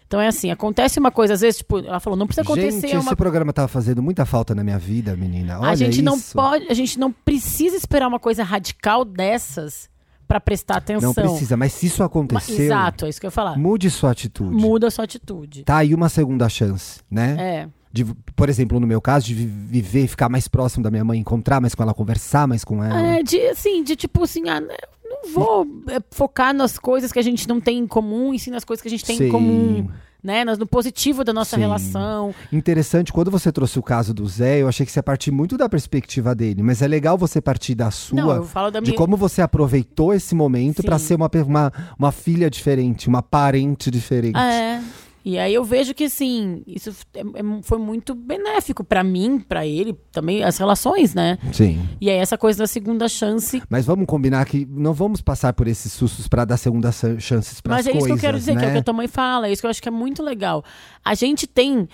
Então é assim, acontece uma coisa, às vezes, tipo, ela falou, não precisa acontecer Gente, uma esse programa tava fazendo muita falta na minha vida, menina. Olha a gente não isso. pode, a gente não precisa esperar uma coisa radical dessas pra prestar atenção. Não precisa, mas se isso aconteceu, Exato, é isso que eu ia falar. mude sua atitude. Muda sua atitude. Tá aí uma segunda chance, né? É. De, por exemplo, no meu caso, de vi- viver, ficar mais próximo da minha mãe, encontrar mais com ela, conversar mais com ela. É, de assim, de tipo assim, ah, né, não vou é, focar nas coisas que a gente não tem em comum, e sim nas coisas que a gente tem em comum, né? No positivo da nossa Sim. relação. Interessante, quando você trouxe o caso do Zé, eu achei que você ia partir muito da perspectiva dele, mas é legal você partir da sua, Não, eu falo da de minha. como você aproveitou esse momento Sim. ser uma, uma, uma filha diferente, uma parente diferente. É. E aí eu vejo que, assim, isso é- é- foi muito benéfico pra mim, pra ele, também, as relações, né? Sim. E aí essa coisa da segunda chance. Mas vamos combinar que não vamos passar por esses sustos pra dar segunda chances para Mas é coisas, isso que eu quero dizer, né? que é o que a tua mãe fala, é isso que eu acho que é muito legal. A gente tem.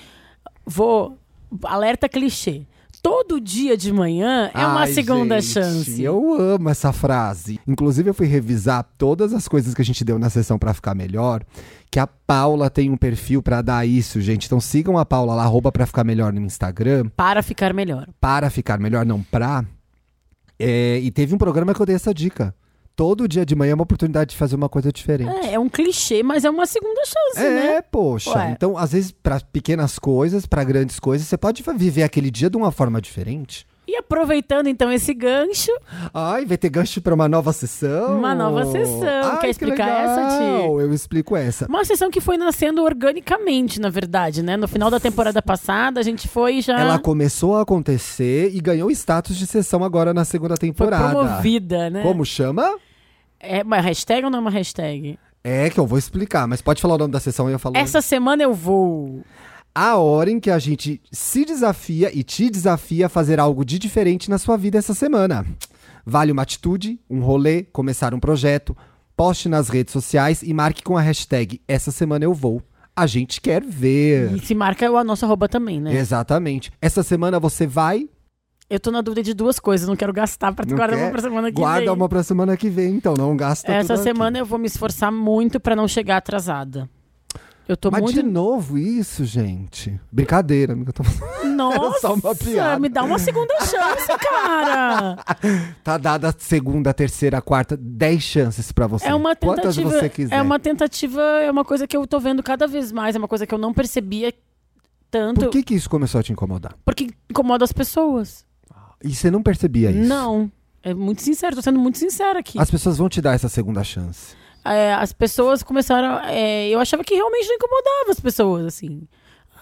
Vou. Alerta clichê. Todo dia de manhã é uma Ai, segunda gente, chance. Eu amo essa frase. Inclusive, eu fui revisar todas as coisas que a gente deu na sessão pra ficar melhor. Que a Paula tem um perfil pra dar isso, gente. Então sigam a Paula lá, arroba pra ficar melhor no Instagram. Para ficar melhor. Para ficar melhor, não pra. É, e teve um programa que eu dei essa dica. Todo dia de manhã é uma oportunidade de fazer uma coisa diferente. É, é um clichê, mas é uma segunda chance, né? É, poxa. Ué. Então, às vezes, pra pequenas coisas, pra grandes coisas, você pode viver aquele dia de uma forma diferente. E aproveitando então esse gancho, Ai, vai ter gancho pra uma nova sessão? Uma nova sessão. Ai, Quer que explicar essa, Ti? Eu explico essa. uma sessão que foi nascendo organicamente, na verdade, né? No final da temporada passada, a gente foi já. Ela começou a acontecer e ganhou status de sessão agora na segunda foi temporada. promovida, né? Como chama? É uma hashtag ou não é uma hashtag? É que eu vou explicar, mas pode falar o nome da sessão e eu falo. Essa semana eu vou. A hora em que a gente se desafia e te desafia a fazer algo de diferente na sua vida essa semana. Vale uma atitude, um rolê, começar um projeto, poste nas redes sociais e marque com a hashtag Essa Semana Eu Vou. A gente quer ver. E se marca a nossa arroba também, né? Exatamente. Essa semana você vai, Eu tô na dúvida de duas coisas, não quero gastar pra Não guardar quer? uma pra semana que guarda vem. uma pra semana que vem, então não gasta Essa tudo aqui. semana eu vou me esforçar muito pra não chegar atrasada. Eu tô Mas muito. de novo isso, gente. Brincadeira, amiga. tô- Nossa, só uma piada. me dá uma segunda chance, cara. Tá dada a segunda, terceira, quarta, dez chances pra você. É uma Quantas tentativa. você quiser. É uma tentativa, é uma coisa que eu tô vendo cada vez mais, é uma coisa que eu não percebia tanto, Por que que isso começou a te incomodar? porque incomoda as pessoas. E você não percebia isso? Não. É muito sincero, tô sendo muito sincera aqui. As pessoas vão te dar essa segunda chance. É, as pessoas começaram. é, eu achava que realmente não incomodava as pessoas, assim.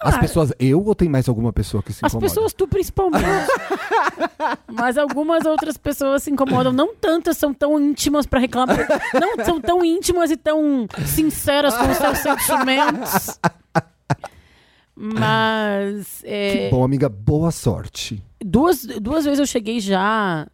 As Ah, pessoas. Eu ou tem mais alguma pessoa que se As incomoda? pessoas, tu principalmente. Mas algumas outras pessoas se incomodam. Não tantas são tão íntimas pra reclamar. Não são tão íntimas e tão sinceras com os seus sentimentos. Mas. é, Que bom, amiga. Boa sorte. duas, duas vezes eu cheguei já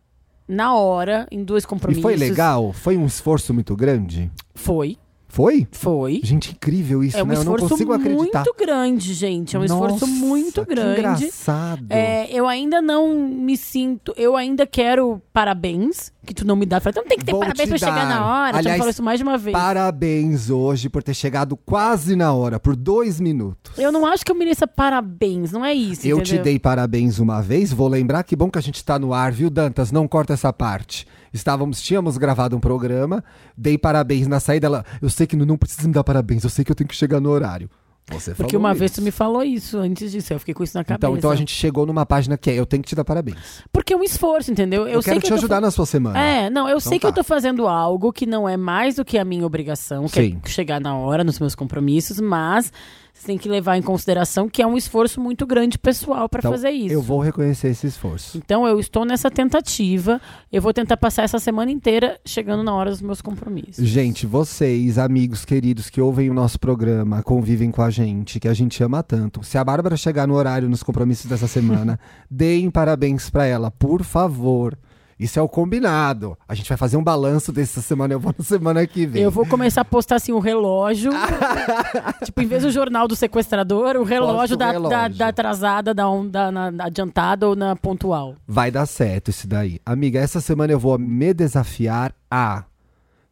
na hora, em dois E compromissos. foi legal? Foi um esforço muito grande? Foi, Foi? foi. Gente, incrível isso, É um né? Eu não esforço consigo acreditar. muito grande, gente. É um esforço Nossa, muito que grande. engraçado. É, eu ainda não me sinto. Eu ainda quero parabéns, que tu não me dá. Falei, então tem que ter Vou parabéns te pra chegar na hora. tu me Aliás, falou isso mais de uma vez. Parabéns hoje por ter chegado quase na hora, por dois minutos. Eu não acho que eu mereça parabéns, não é isso. Eu te entendeu? dei parabéns uma vez, vou lembrar que bom que a gente tá no ar, viu, Dantas? Não corta essa parte. Estávamos, tínhamos gravado um programa, dei parabéns na saída. Ela, eu sei que não, não precisa me dar parabéns, eu sei que eu tenho que chegar no horário. Você Porque uma vez isso. tu me falou isso antes disso, eu fiquei com isso na cabeça. Então, então a gente chegou numa página que é eu tenho que te dar parabéns. Porque é um esforço, entendeu? Eu, Eu, sei quero que te eu ajudar fa- na sua semana. É, não, eu Então sei que tá. eu tô fazendo algo que não é mais do que a minha obrigação, que Sim. é chegar na hora nos meus compromissos, mas você tem que levar em consideração que é um esforço muito grande pessoal pra Então, fazer isso. Eu vou reconhecer esse esforço. Então eu estou nessa tentativa. Eu vou tentar passar essa semana inteira chegando na hora dos meus compromissos. Gente, vocês, amigos queridos que ouvem o nosso programa, convivem com a gente, que a gente ama tanto. Se a Bárbara chegar no horário nos compromissos dessa semana, deem parabéns pra ela, por favor. Isso é o combinado. A gente vai fazer um balanço dessa semana, eu vou na semana que vem. Eu vou começar a postar assim o relógio. tipo, em vez do jornal do sequestrador, o relógio, da, relógio. Da, da atrasada, da, on- da na adiantada ou na pontual. Vai dar certo isso daí. Amiga, essa semana eu vou me desafiar a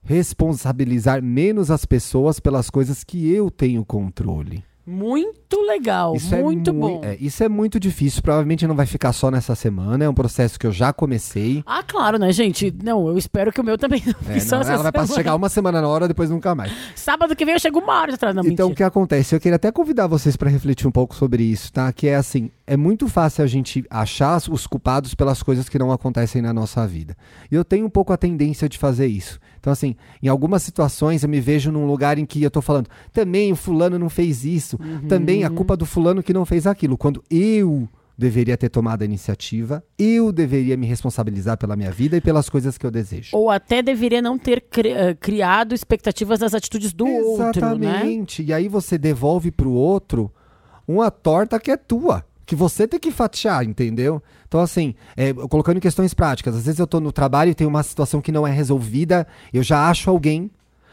responsabilizar menos as pessoas pelas coisas que eu tenho controle. Muito legal, Isso é muito mui- bom. é, isso é muito difícil. Provavelmente não vai ficar só nessa semana. É um processo que eu já comecei. Ah, claro, né, gente? Não, eu espero que o meu também não É, não, ela vai passar, semana. chegar uma semana na hora, depois nunca mais. Sábado que vem eu chego uma hora atrás. Não, então, o que acontece? Eu queria até convidar vocês para refletir um pouco sobre isso, tá? Que é assim, é muito fácil a gente achar os culpados pelas coisas que não acontecem na nossa vida. E eu tenho um pouco a tendência de fazer isso. Então, assim, em algumas situações eu me vejo num lugar em que eu tô falando, também o fulano não fez isso, também a culpa do fulano que não fez aquilo, quando eu deveria ter tomado a iniciativa, eu deveria me responsabilizar pela minha vida e pelas coisas que eu desejo. Ou até deveria não ter cri- eh, criado expectativas das atitudes do outro, né? Exatamente. E aí você devolve pro outro uma torta que é tua. Que você tem que fatiar, entendeu? Então, assim, é, colocando em questões práticas, às vezes eu tô no trabalho e tem uma situação que não é resolvida, eu já acho alguém.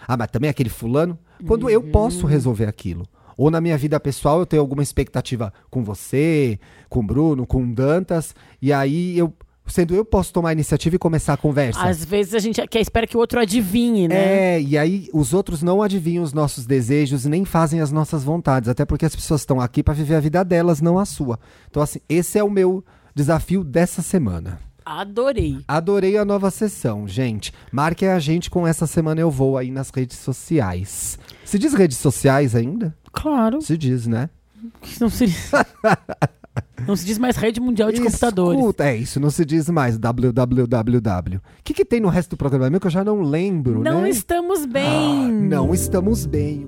Ah, mas também aquele fulano. Quando eu Uhum. posso resolver aquilo. Ou na minha vida pessoal eu tenho alguma expectativa com você, com o Bruno, com o Dantas, e aí eu, sendo eu, posso tomar a iniciativa e começar a conversa. Às vezes a gente quer, espera que o outro adivinhe, né? É, e aí os outros não adivinham os nossos desejos e nem fazem as nossas vontades, até porque as pessoas estão aqui para viver a vida delas, não a sua. Então, assim, esse é o meu desafio dessa semana. Adorei. Adorei a nova sessão, gente. Marquem a gente com essa semana eu vou aí nas redes sociais. Se diz redes sociais ainda? Claro. Se diz, né? Não se, não se diz mais rede mundial de computadores. Escuta, é isso, não se diz mais www. O que, que tem no resto do programa mesmo que eu já não lembro, Não né? estamos bem. Ah, não estamos bem.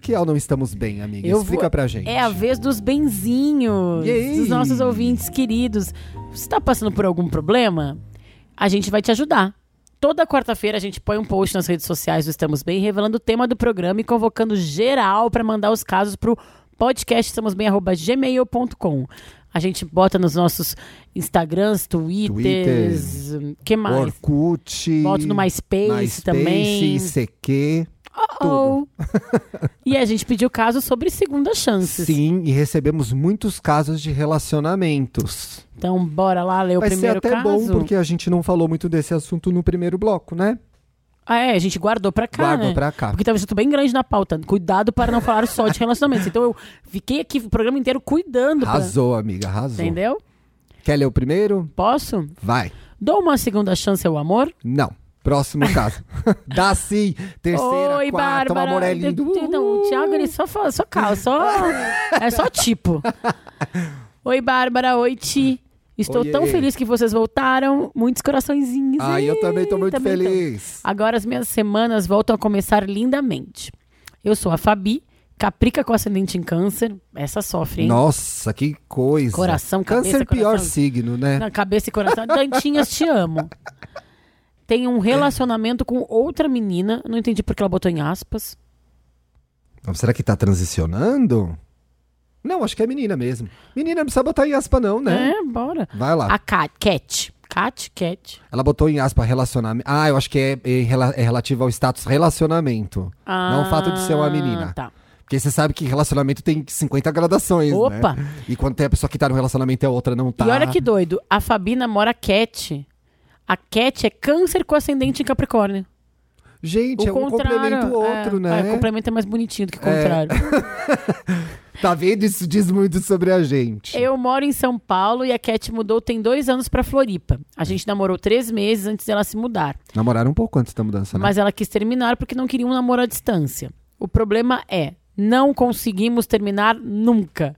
Que é o não estamos bem, amiga? Eu Explica vou- pra gente. É a vez dos benzinhos, Yay! dos nossos ouvintes queridos. Você tá passando por algum problema? A gente vai te ajudar. Toda quarta-feira a gente põe um post nas redes sociais do Estamos Bem, revelando o tema do programa e convocando geral para mandar os casos pro podcast estamosbem@gmail.com. A gente bota nos nossos Instagrams, Twitters, que mais? Orkut. Boto no MySpace, MySpace, também. ICQ. Oh. e a gente pediu casos sobre segunda chances. Sim, e recebemos muitos casos de relacionamentos. Então, bora lá ler o Vai ser primeiro até caso. bom, porque a gente não falou muito desse assunto no primeiro bloco, né? Ah, é, a gente guardou pra cá, Guardou né? pra cá. Porque tava um assunto bem grande na pauta. Cuidado para não falar só de relacionamentos. Então eu fiquei aqui o programa inteiro cuidando. pra- Arrasou, amiga, arrasou. Entendeu? Quer ler o primeiro? Posso? Vai. Dou uma segunda chance ao amor? Não. Próximo caso. Dá sim. Terceira, Oi, quarta, Bárbara. é lindo. Não, o Thiago, ele só fala, só cala, só. é só tipo. Oi, Bárbara. Oi, Ti. Estou Oiê. tão feliz que vocês voltaram. Muitos coraçõezinhos. Ah, eu também tô muito Também tô. feliz. Agora as minhas semanas voltam a começar lindamente. Eu sou a Fabi, Caprica com ascendente em câncer. Essa sofre, hein? Nossa, que coisa. Coração, cabeça, Câncer pior coração. signo, né? Na cabeça e coração. Dantinhas, te amo. Tem um relacionamento com outra menina. Não entendi porque ela botou em aspas. Será que tá transicionando? Não, acho que é menina mesmo. Menina não precisa botar em aspa não, né? É, bora. Vai lá. A Cat. Cat. Cat, Cat. Ela botou em aspa relacionamento. Ah, eu acho que é, é, é relativo ao status relacionamento. não o fato de ser uma menina. Tá. Porque você sabe que relacionamento tem 50 gradações, Opa! né? E quando tem a pessoa que tá no relacionamento e a outra não tá. E olha que doido. A Fabi namora a Cat. A Cat é câncer com ascendente em Capricórnio. Gente, é um complemento o outro, é, né? É, complemento é mais bonitinho do que o contrário. Tá vendo? Isso diz muito sobre a gente. Eu moro em São Paulo e a Cat mudou tem dois anos pra Floripa. A gente namorou três meses antes dela se mudar. Namoraram um pouco antes da mudança, né? Mas ela quis terminar porque não queria um namoro à distância. O problema é, não conseguimos terminar nunca.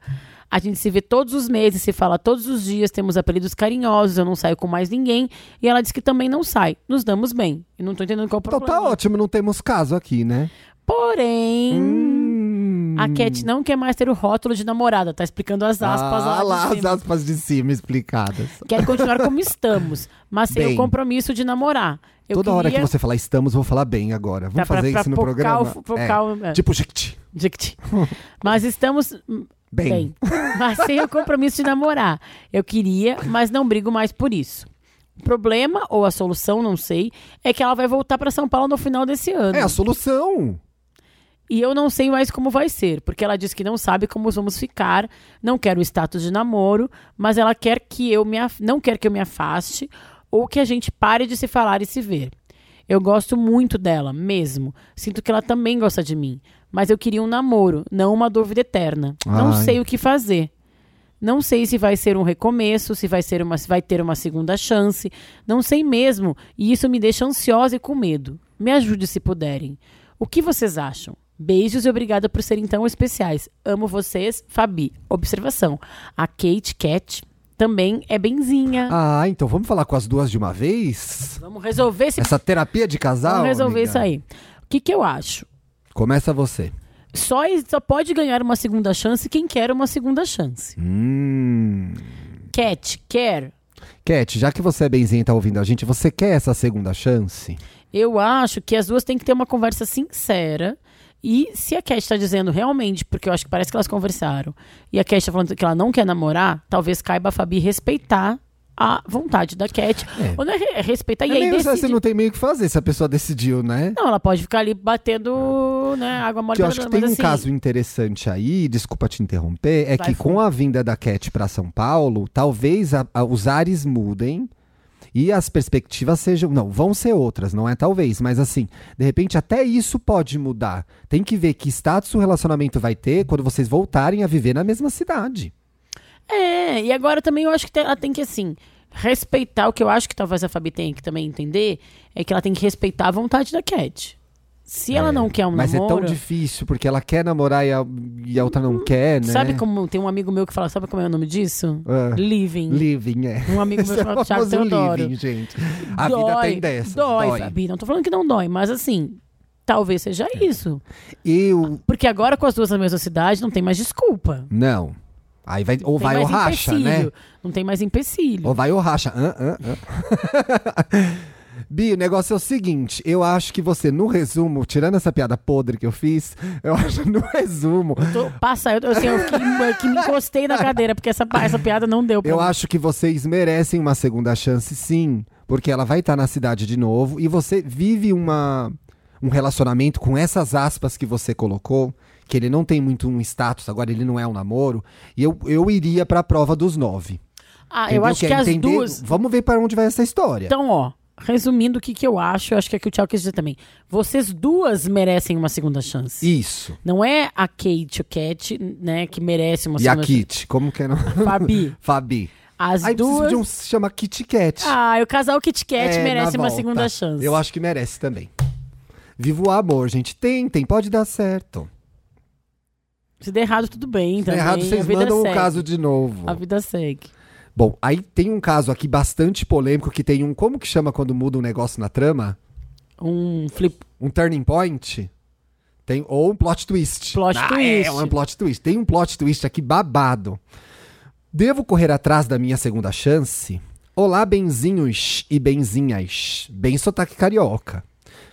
A gente se vê todos os meses, se fala todos os dias, temos apelidos carinhosos, eu não saio com mais ninguém. E ela diz que também não sai. Nos damos bem. E não tô entendendo qual é o Então problema. tá ótimo, não temos caso aqui, né? Porém, Hum. a Cat não quer mais ter o rótulo de namorada. Tá explicando as aspas ah, lá, lá as aspas de cima explicadas. Quer continuar como estamos, mas sem Bem. o compromisso de namorar. Eu Toda hora que queria- você falar estamos, vou falar bem agora. Vamos Tá, pra- fazer pra isso no programa? o- focar o- é. é. Tipo, gente, Jict. Mas estamos bem. bem. Mas sem o compromisso de namorar. Eu queria, mas não brigo mais por isso. O problema, ou a solução, não sei, é que ela vai voltar para São Paulo no final desse ano. É a solução. E eu não sei mais como vai ser, porque ela diz que não sabe como vamos ficar, não quer o status de namoro, mas ela quer que eu me af- não quer que eu me afaste ou que a gente pare de se falar e se ver. Eu gosto muito dela, mesmo. Sinto que ela também gosta de mim. Mas eu queria um namoro, não uma dúvida eterna. Não Ai. sei o que fazer. Não sei se vai ser um recomeço, se vai, ser uma, se vai ter uma segunda chance. Não sei mesmo. E isso me deixa ansiosa e com medo. Me ajude se puderem. O que vocês acham? Beijos e obrigada por serem tão especiais. Amo vocês, Fabi. Observação: a Kate Cat também é benzinha. Ah, então vamos falar com as duas de uma vez? Vamos resolver esse Essa terapia de casal? Vamos resolver amiga? isso aí. O que, que eu acho? Começa você. Só, só pode ganhar uma segunda chance quem quer uma segunda chance. Hum. Cat, quer? Cat, já que você é benzinha e tá ouvindo a gente, você quer essa segunda chance? Eu acho que as duas têm que ter uma conversa sincera. E se a Cat está dizendo realmente, porque eu acho que parece que elas conversaram, e a Cat está falando que ela não quer namorar, talvez caiba a Fabi respeitar a vontade da Cat. É. Ou não é re- respeitar É e aí meio- decidir. Você não tem meio o que fazer se a pessoa decidiu, né? Não, ela pode ficar ali batendo né, água mole Que eu acho que tem um assim, caso interessante aí, desculpa te interromper, é Vai que com a vinda da Cat pra São Paulo, talvez a- a- os ares mudem e as perspectivas sejam. Não, vão ser outras, não é talvez, mas assim, de repente até isso pode mudar. Tem que ver que status o relacionamento vai ter quando vocês voltarem a viver na mesma cidade. É, e agora também eu acho que ela tem que, assim, respeitar o que eu acho que talvez a Fabi tenha que também entender, é que ela tem que respeitar a vontade da Cat. Se ela não quer um mas namoro. é tão difícil, porque ela quer namorar e a, e a outra não quer, né? Sabe como tem um amigo meu que fala, sabe como é o nome disso? Ah. Living. Living, é. Um amigo meu é o Thiago Teodoro. living, gente. A dói, vida tem dessas. Dói, dói. Fabi. Não tô falando que não dói, mas assim, talvez seja isso. Eu. Porque agora com as duas na mesma cidade não tem mais desculpa. Não. Aí vai. Ou vai ou racha, empecilho. né? Não tem mais empecilho. Ou vai ou racha. Bi, o negócio é o seguinte, eu acho que você, no resumo, tirando essa piada podre que eu fiz, eu acho no resumo, Tô- passa, eu, assim, eu que, que me encostei na cadeira, porque essa, essa piada não deu pra eu mim. acho que vocês merecem uma segunda chance, sim. Porque ela vai estar na cidade de novo e você vive uma, um relacionamento com essas aspas que você colocou, que ele não tem muito um status, agora ele não é um namoro, e eu, eu iria pra prova dos nove. Ah, eu Entendeu? acho que, é as entender- duas. Vamos ver para onde vai essa história. Então, ó, resumindo o que, que eu acho, eu acho que é que o Thiago quis dizer também. Vocês duas merecem uma segunda chance. Isso. Não é a Kate, o Cat, né, que merece uma E a segunda Kit, como que é? Não? chance. Fabi. Fabi. As Aí precisa duas. de um se chama Kit Kat. Ah, o casal Kit Kat É, merece uma volta. segunda chance. Eu acho que merece também. Viva o amor, gente. Tentem, pode dar certo. Se der errado, tudo bem. Se der errado, a vocês mandam o segue. caso de novo. A vida segue. Bom, aí tem um caso aqui bastante polêmico que tem um. Como que chama quando muda um negócio na trama? Um flip. Um turning point? Tem, ou um plot twist. Plot ah, twist. É, um plot twist. Tem um plot twist aqui babado. Devo correr atrás da minha segunda chance? Olá, benzinhos e benzinhas. Bem sotaque carioca.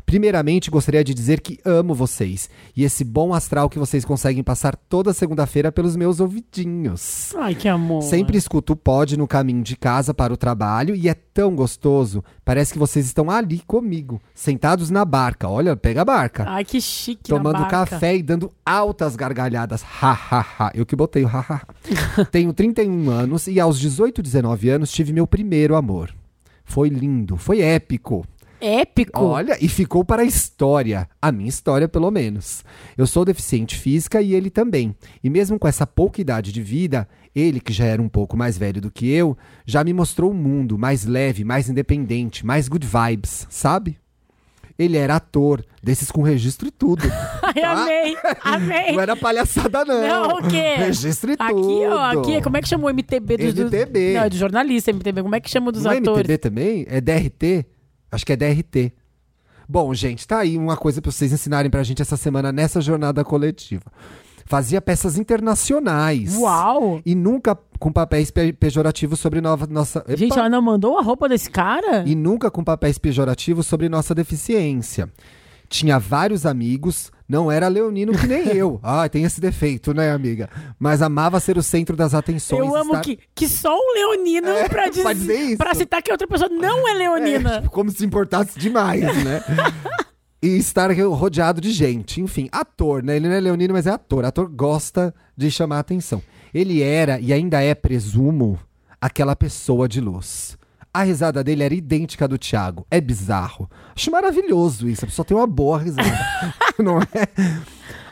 Primeiramente, gostaria de dizer que amo vocês e esse bom astral que vocês conseguem passar toda segunda-feira pelos meus ouvidinhos. Ai, que amor. Sempre escuto o pod no caminho de casa para o trabalho e é tão gostoso. Parece que vocês estão ali comigo, sentados na barca. Olha, pega a barca. Ai, que chique. tomando café e dando altas gargalhadas. Ha, ha, ha. Eu que botei o ha, ha. ha. Tenho 31 anos e aos 18, 19 anos tive meu primeiro amor. Foi lindo, foi épico. Épico. Olha, e ficou para a história. A minha história, pelo menos. Eu sou deficiente física e ele também. E mesmo com essa pouca idade de vida, ele, que já era um pouco mais velho do que eu, já me mostrou um mundo mais leve, mais independente, mais good vibes, sabe? Ele era ator, desses com registro e tudo. Ai, amei. Amei. Não era palhaçada, não. Não, o quê? Registro e tudo. Aqui, ó, aqui, como é que chama o MTB dos... MTB. Não, é de jornalista, MTB. Como é que chama dos é atores? MTB também? É DRT? Acho que é DRT. Bom, gente, tá aí uma coisa pra vocês ensinarem pra gente essa semana nessa jornada coletiva. Fazia peças internacionais. Uau! E nunca com papéis pe- pejorativos sobre nova, nossa. Gente, Epa! ela não mandou a roupa desse cara? E nunca com papéis pejorativos sobre nossa deficiência. Tinha vários amigos, não era leonino que nem eu. Ah, tem esse defeito, né, amiga? Mas amava ser o centro das atenções. Eu amo estar- que, que só um leonino pra, dizer, pra dizer isso. pra citar que outra pessoa não é leonina. É, tipo, como se importasse demais, né? e estar rodeado de gente. Enfim, ator, né? Ele não é leonino, mas é ator. Ator gosta de chamar a atenção. Ele era e ainda é, presumo, aquela pessoa de luz. A risada dele era idêntica à do Thiago. É bizarro. Acho maravilhoso isso. A pessoa tem uma boa risada. não é?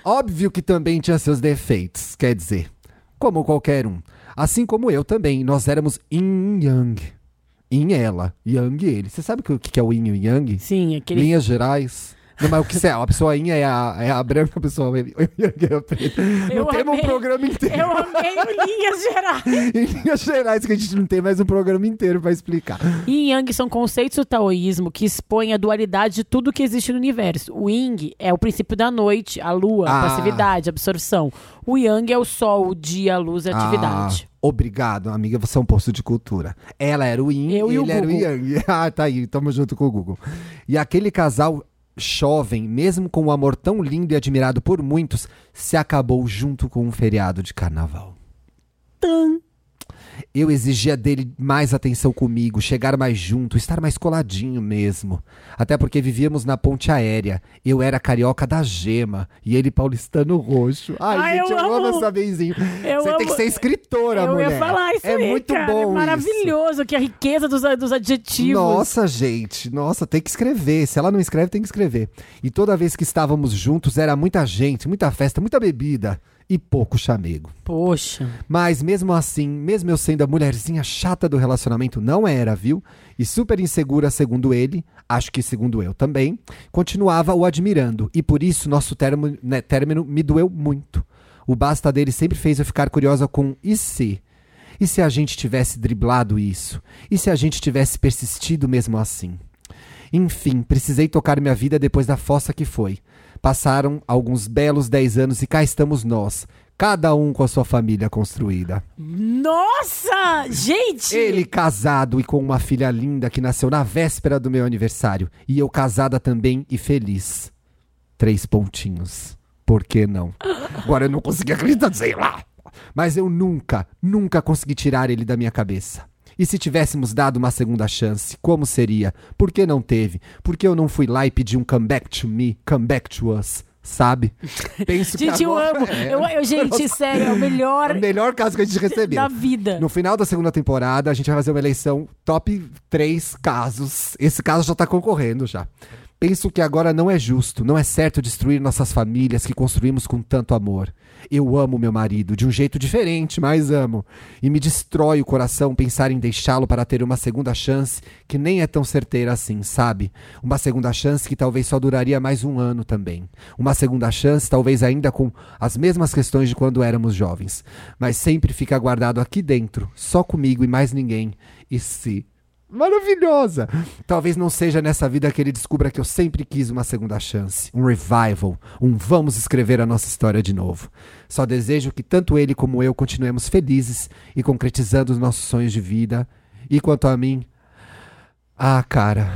Óbvio que também tinha seus defeitos, quer dizer, como qualquer um. Assim como eu também, nós éramos yin yang. Yin ela, yang ele. Você sabe o que é o yin e o yang? Sim, aquele. Linhas gerais. Não, mas o que você é? A pessoa yin é a, é a branca, a pessoa é a preta. Eu não temos um programa inteiro. Eu amei o linhas gerais. em linhas gerais, que a gente não tem mais um programa inteiro pra explicar. Yin Yang são conceitos do taoísmo que expõem a dualidade de tudo que existe no universo. O Yin é o princípio da noite, a lua, a Ah. passividade, a absorção. O Yang é o sol, o dia, a luz e a atividade. Ah, obrigado, amiga. Você é um posto de cultura. Ela era o Yin Eu e e o ele era o. Yang. Ah, tá aí. Tamo junto com o Google. E aquele casal jovem, mesmo com um amor tão lindo e admirado por muitos, se acabou junto com um feriado de carnaval. Tum. Eu exigia dele mais atenção comigo, chegar mais junto, estar mais coladinho mesmo. Até porque vivíamos na ponte aérea. Eu era carioca da gema e ele paulistano roxo. Ai, Ai, gente, eu eu, amo amo. essa benzinho. Você tem que amo. ser escritora, Eu mulher. ia falar isso é aí, muito cara. bom é isso. maravilhoso, que a riqueza dos, dos adjetivos. Nossa, gente, nossa, tem que escrever. Se ela não escreve, tem que escrever. E toda vez que estávamos juntos, era muita gente, muita festa, muita bebida e pouco chamego. Poxa. Mas mesmo assim, mesmo eu sendo a mulherzinha chata do relacionamento, não era, viu? E super insegura, segundo ele, acho que segundo eu também, continuava o admirando. E por isso nosso termo, né, término me doeu muito. O basta dele sempre fez eu ficar curiosa com e se? E se a gente tivesse driblado isso? E se a gente tivesse persistido mesmo assim? Enfim, precisei tocar minha vida depois da fossa que foi. Passaram alguns belos 10 anos e cá estamos nós, cada um com a sua família construída. Nossa! Gente! Ele casado e com uma filha linda que nasceu na véspera do meu aniversário. E eu casada também e feliz. Três pontinhos. Por que não? Agora eu não consegui acreditar, sei lá. Mas eu nunca, nunca consegui tirar ele da minha cabeça. E se tivéssemos dado uma segunda chance, como seria? Por que não teve? Por que eu não fui lá e pedi um come back to me, come back to us? Sabe? Penso que Gente, eu agora- amo. É. Eu, eu- gente, sério, é o melhor o melhor caso que a gente recebeu. da vida. No final da segunda temporada, a gente vai fazer uma eleição top 3 casos. Esse caso já tá concorrendo já. Penso que agora não é justo, não é certo destruir nossas famílias que construímos com tanto amor. Eu amo meu marido de um jeito diferente, mas amo. E me destrói o coração pensar em deixá-lo para ter uma segunda chance que nem é tão certeira assim, sabe? Uma segunda chance que talvez só duraria mais um ano também. Uma segunda chance, talvez ainda com as mesmas questões de quando éramos jovens. Mas sempre fica guardado aqui dentro, só comigo e mais ninguém. E se maravilhosa. Talvez não seja nessa vida que ele descubra que eu sempre quis uma segunda chance, um revival, um vamos escrever a nossa história de novo. Só desejo que tanto ele como eu continuemos felizes e concretizando os nossos sonhos de vida. E quanto a mim, ah, cara,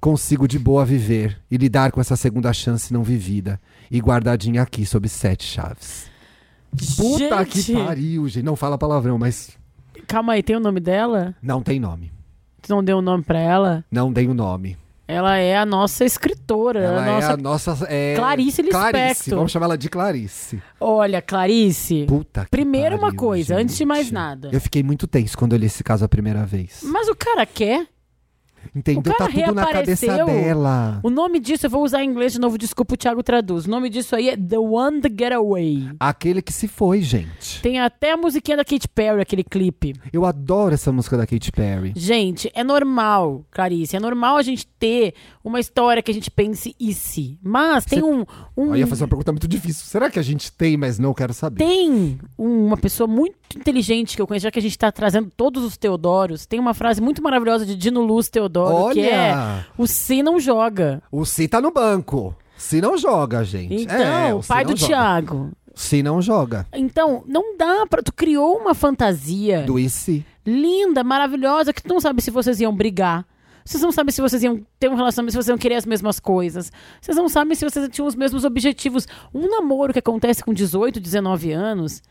consigo de boa viver e lidar com essa segunda chance não vivida e guardadinha aqui sob sete chaves. Puta que Gente, pariu, gente. Não fala palavrão, mas Calma aí, tem o nome dela? não tem nome. Tu não deu o nome pra ela? Não tem o nome. Ela é a nossa escritora. Ela a nossa... é a nossa. É... Clarice Clarice. Lispector. Vamos chamar ela de Clarice. Olha, Clarice. Puta que Primeiro uma pariu, coisa, antes de mais gente. nada. Eu fiquei muito tenso quando eu li esse caso a primeira vez. Mas o cara quer. Entendeu? Tá tudo na cabeça dela. O nome disso, eu vou usar em inglês de novo, desculpa, o Thiago traduz. O nome disso aí é The One The Getaway. Aquele que se foi, gente. Tem até a musiquinha da Katy Perry, aquele clipe. Eu adoro essa música da Katy Perry. Gente, é normal, Clarice, é normal a gente ter uma história que a gente pense e se. Mas tem Cê- um. um Eu ia fazer uma pergunta muito difícil. Será que a gente tem, mas não quero saber? Tem uma pessoa muito inteligente que eu conheço, já que a gente tá trazendo todos os Teodoros, tem uma frase muito maravilhosa de Dino Luz Teodoro, que é Olha! o se não joga. O Si tá no banco. Se não joga, gente. Então, é, o Si pai do joga. Tiago. Se não joga. Então, não dá pra. Tu criou uma fantasia Do se. linda, maravilhosa, que tu não sabe se vocês iam brigar. Vocês não sabem se vocês iam ter um relacionamento, se vocês iam querer as mesmas coisas. Vocês não sabem se vocês tinham os mesmos objetivos. Um namoro que acontece com 18, 19 anos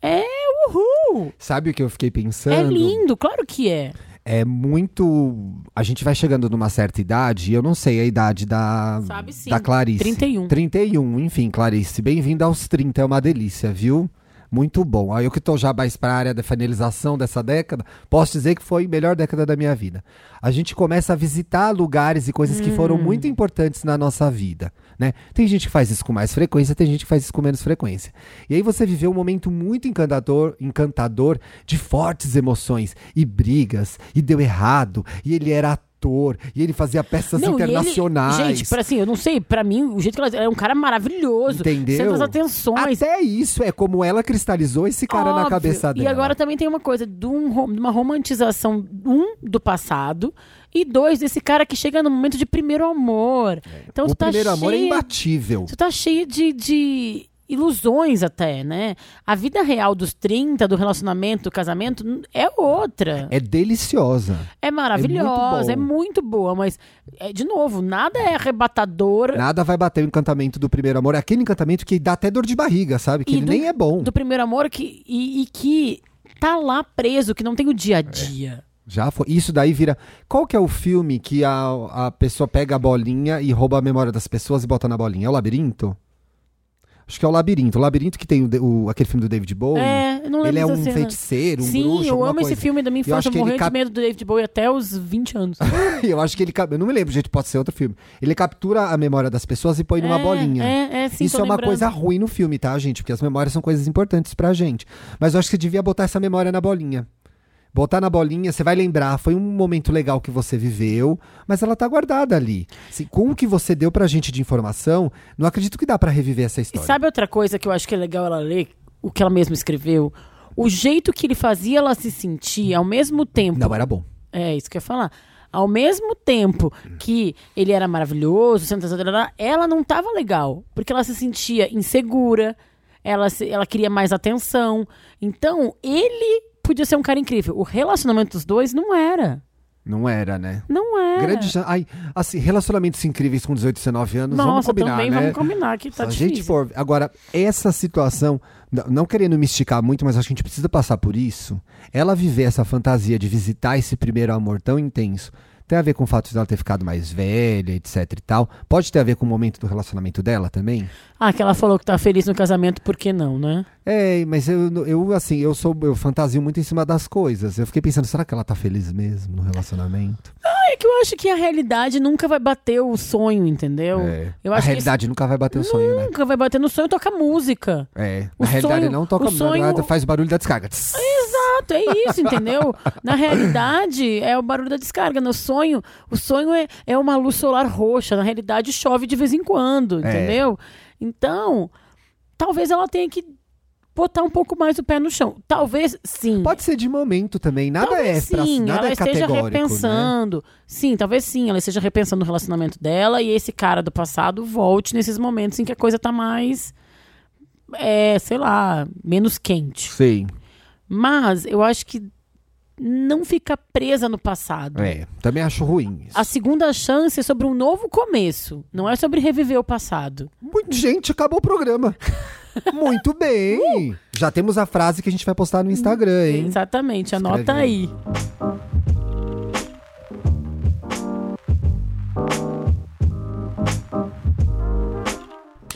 é uhul! Sabe o que eu fiquei pensando? É lindo, claro que é. É muito. A gente vai chegando numa certa idade, e eu não sei a idade da. Sabe sim. Da Clarice. 31. 31, enfim, Clarice. Bem-vinda aos 30, é uma delícia, viu? Muito bom. Aí eu que tô já mais pra área da finalização dessa década, posso dizer que foi a melhor década da minha vida. A gente começa a visitar lugares e coisas que foram muito importantes na nossa vida, né? Tem gente que faz isso com mais frequência, tem gente que faz isso com menos frequência. E aí você viveu um momento muito encantador, encantador de fortes emoções e brigas, e deu errado, e ele era ator, e ele fazia peças Não, e ele- internacionais. gente, pra, assim, eu não sei, pra mim, o jeito que ela é um cara maravilhoso. Entendeu? Centra as atenções. Até isso é como ela cristalizou esse cara na Óbvio. cabeça dela. E agora também tem uma coisa de, um de uma romantização, um, do passado, e dois, desse cara que chega no momento de primeiro amor. Então o tá primeiro amor é imbatível. Tu tá cheio de, de ilusões até, né? A vida real dos 30, do relacionamento, do casamento, é outra. É deliciosa. É maravilhosa, É é muito muito, bom. boa, mas, é, de novo, nada é arrebatador Nada vai bater o encantamento do primeiro amor. É aquele encantamento que dá até dor de barriga, sabe? Que do- nem é bom. do primeiro amor que, e, e que tá lá preso, que não tem o dia É. a dia. Já foi. Isso daí vira. Qual que é o filme que a, a pessoa pega a bolinha e rouba a memória das pessoas e bota na bolinha? É o Labirinto? Acho que é o Labirinto. O Labirinto que tem o, o- aquele filme do David Bowie. É, eu não lembro Ele é um cena. feiticeiro, um Sim, bruxo, eu alguma amo coisa. esse filme da minha Eu infância. Eu ele morri de cap- medo do David Bowie até os 20 anos. Eu acho que ele. Eu não me lembro, gente, pode ser outro filme. Ele captura a memória das pessoas e põe numa É, bolinha. É, é, sim, Isso é uma lembrando. coisa ruim no filme, tá, gente? Porque as memórias são coisas importantes pra gente. Mas eu acho que você devia botar essa memória na bolinha. Botar na bolinha, você vai lembrar, foi um momento legal que você viveu, mas ela tá guardada ali. Assim, com o que você deu pra gente de informação, não acredito que dá pra reviver essa E história. sabe outra coisa que eu acho que é legal ela ler? O que ela mesma escreveu? O jeito que ele fazia ela se sentir, ao mesmo tempo. Não era bom. É isso que eu ia falar. Ao mesmo tempo que ele era maravilhoso, ela não tava legal. Porque ela se sentia insegura, ela, se- ela queria mais atenção. Então, ele podia ser um cara incrível. O relacionamento dos dois não era. Não era, né? Não era. Grande chan- Ai, assim, relacionamentos incríveis com 18, 19 anos, vamos Nossa, combinar, também né? vamos combinar que tá Se difícil. gente for. Agora, essa situação, não querendo me esticar muito, mas acho que a gente precisa passar por isso. Ela viver essa fantasia de visitar esse primeiro amor tão intenso. Tem a ver com o fato de ela ter ficado mais velha, etc e tal. Pode ter a ver com o momento do relacionamento dela também? Ah, que ela falou que tá feliz no casamento, por que não, né? É, mas eu, eu assim, eu sou, eu fantasio muito em cima das coisas. Eu fiquei pensando, será que ela tá feliz mesmo no relacionamento? É que eu acho que a realidade nunca vai bater o sonho, entendeu? É. Eu a acho que realidade nunca vai bater o sonho, né? Nunca vai bater no sonho, toca música. É. O Na realidade sonho- não toca sonho- nada, faz o barulho da descarga. Exato, é isso, entendeu? Na realidade, é o barulho da descarga. No sonho, o sonho é, é uma luz solar roxa. Na realidade, chove de vez em quando, É. entendeu? Então, talvez ela tenha que botar um pouco mais o pé no chão. Talvez, sim. Pode ser de momento também, nada talvez é pra, sim, nada ela é esteja né? repensando. Sim, talvez sim, ela esteja repensando o relacionamento dela e esse cara do passado volte nesses momentos em que a coisa tá mais. É, sei lá, menos quente. Sei. Mas eu acho que não fica presa no passado. É, também acho ruim isso. A segunda chance é sobre um novo começo. Não é sobre reviver o passado. Gente, acabou o programa. Muito bem. Já temos a frase que a gente vai postar no Instagram, hein? Exatamente, anota Escreve aí.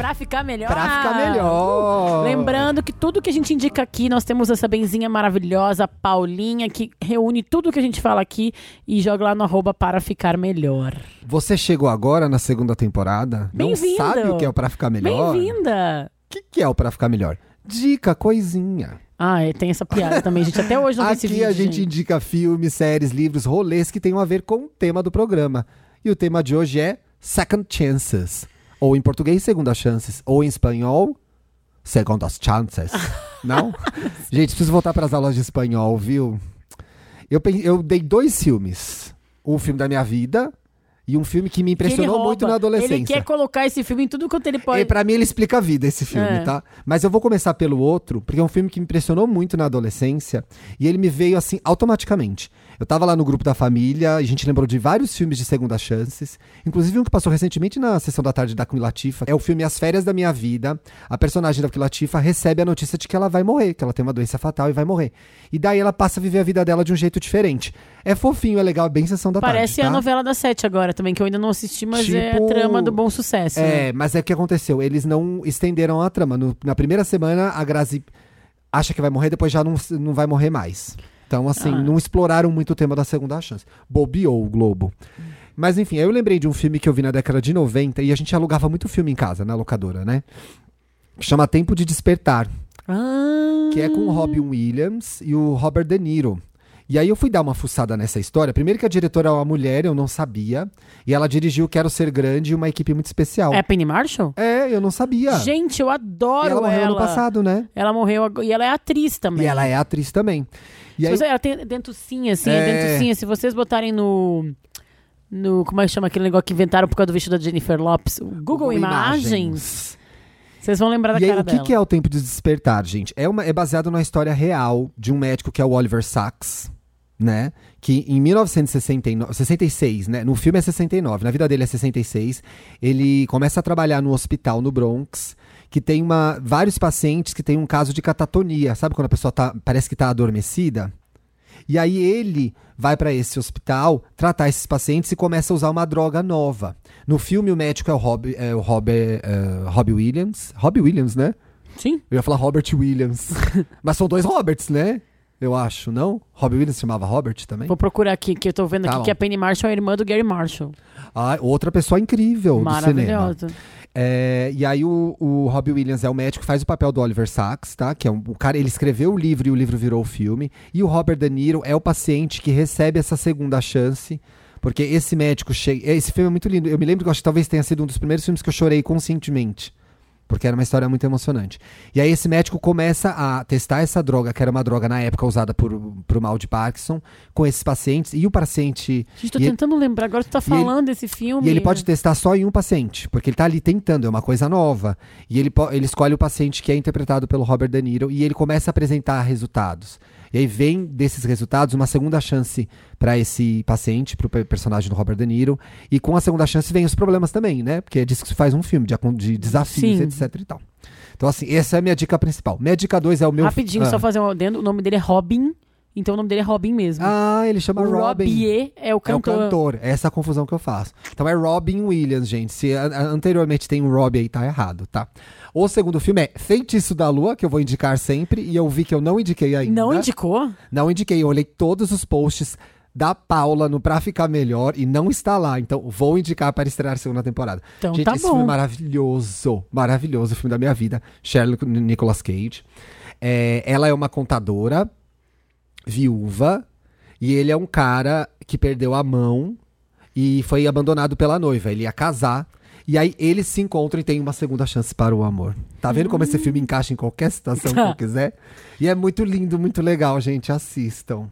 Pra ficar melhor. Pra ficar melhor. Lembrando que tudo que a gente indica aqui, nós temos essa benzinha maravilhosa, Paulinha, que reúne tudo que a gente fala aqui e joga lá no arroba para ficar melhor. Você chegou agora na segunda temporada? Não sabe o que é o Pra Ficar Melhor? Bem-vinda! O que, que é o Pra Ficar Melhor? Dica, coisinha. Ah, é, tem essa piada também, gente. Até hoje não vi esse Aqui vídeo. a gente indica filmes, séries, livros, rolês que tenham a ver com o tema do programa. E o tema de hoje é Second Chances. Ou em português, Segunda Chances. Ou em espanhol, Segundas Chances. Não? gente, preciso voltar para as aulas de espanhol, viu? Eu, eu dei dois filmes. Um filme da minha vida e um filme que me Que impressionou rouba. muito na adolescência. Ele quer colocar esse filme em tudo quanto ele pode. E pra mim ele explica a vida, esse filme, É. tá? Mas eu vou começar pelo outro, porque é um filme que me impressionou muito na adolescência. E ele me veio assim, automaticamente. Eu tava lá no grupo da família, e a gente lembrou de vários filmes de Segunda Chances. Inclusive um que passou recentemente na sessão da tarde da Queen Latifah. É o filme As Férias da Minha Vida. A personagem da Queen Latifah recebe a notícia de que ela vai morrer, que ela tem uma doença fatal e vai morrer. E daí ela passa a viver a vida dela de um jeito diferente. É fofinho, é legal, é bem sessão da Parece tarde. a tá? novela da Sete agora também, que eu ainda não assisti, mas é a Tipo- trama do bom sucesso. né? É, mas é o que aconteceu. Eles não estenderam a trama. No- na primeira semana, a Grazi acha que vai morrer, depois já não, não vai morrer mais. Então, assim, Ah. não exploraram muito o tema da segunda chance. Bobeou o Globo. Mas enfim, aí eu lembrei de um filme que eu vi na década de 90 e a gente alugava muito filme em casa, na locadora, né? Que chama Tempo de Despertar, Ah, que é com o Robin Williams e o Robert De Niro. E aí eu fui dar uma fuçada nessa história. Primeiro que a diretora é uma mulher, eu não sabia. E ela dirigiu Quero Ser Grande e uma equipe muito especial. É a Penny Marshall? É, eu não sabia. Gente, eu e adoro ela morreu ela. ano passado, né? Ela morreu e ela é atriz também. E ela é atriz também. E aí, você- ela tem dentucinha, assim, É. dentucinha. Se vocês botarem no. No, como é que chama aquele negócio que inventaram por causa do vestido da Jennifer Lopes? O Google, Imagens. Vocês vão lembrar da E aí, cara o que, dela. que é o Tempo de Despertar, gente? É, uma, é baseado numa história real de um médico que é o Oliver Sacks, né? Que em 1966, né? No filme é 69, na vida dele é 66. Ele começa a trabalhar no hospital no Bronx, que tem uma, vários pacientes que tem um caso de catatonia. Sabe quando a pessoa tá, parece que tá adormecida? E aí ele vai para esse hospital tratar esses pacientes e começa a usar uma droga nova. No filme o médico é o Rob, é o Robbie, é, Robbie Williams. Robbie Williams, né? Sim. Eu ia falar Robert Williams. Mas são dois Roberts, né? Eu acho, não? Robbie Williams se chamava Robert também? Vou procurar aqui, que eu tô vendo Tá aqui bom. que a Penny Marshall é a irmã do Gary Marshall. Ah, outra pessoa incrível do cinema. Maravilhosa. É, e aí o, o Robbie Williams é o médico que faz o papel do Oliver Sacks, tá? Que é um, o cara, ele escreveu o livro e o livro virou o filme. E o Robert De Niro é o paciente que recebe essa segunda chance. Porque esse médico chega. Esse filme é muito lindo. Eu me lembro que eu acho que talvez tenha sido um dos primeiros filmes que eu chorei conscientemente. Porque era uma história muito emocionante. E aí esse médico começa a testar essa droga, que era uma droga na época usada por, pro mal de Parkinson, com esses pacientes. E o paciente. Gente, tô e ele- tentando lembrar. Agora tu tá ele- falando desse filme. e ele pode testar só em um paciente, porque ele tá ali tentando, é uma coisa nova. E ele, ele escolhe o paciente que é interpretado pelo Robert De Niro e ele começa a apresentar resultados. E aí vem desses resultados uma segunda chance para esse paciente, pro pe- personagem do Robert De Niro. E com a segunda chance vem os problemas também, né? Porque é disso que se faz um filme, de, de desafios, Sim. etc e tal. Então, assim, essa é a minha dica principal. Minha dica 2 é o meu. Rapidinho, ah. só fazer um adendo. O nome dele é Robin. Então o nome dele é Robin mesmo. Ah, ele chama o Robin. Robier é o É o cantor. cantor, é essa a confusão que eu faço. Então é Robin Williams, gente. Se anteriormente tem um Robbie aí, tá errado, tá? O segundo filme é Feitiço da Lua, que eu vou indicar sempre, e eu vi que eu não indiquei ainda. Não indicou? Não indiquei, eu olhei todos os posts da Paula no Pra Ficar Melhor e não está lá. Então vou indicar para estrear a segunda temporada. Então Gente, tá esse filme é bom. maravilhoso. Maravilhoso, filme da minha vida. Sherlock Nicolas Cage. É, ela é uma contadora viúva e ele é um cara que perdeu a mão e foi abandonado pela noiva. Ele ia casar. E aí eles se encontram e tem uma segunda chance para o amor. Tá vendo como esse filme encaixa em qualquer situação que eu quiser? E é muito lindo, muito legal, gente. Assistam.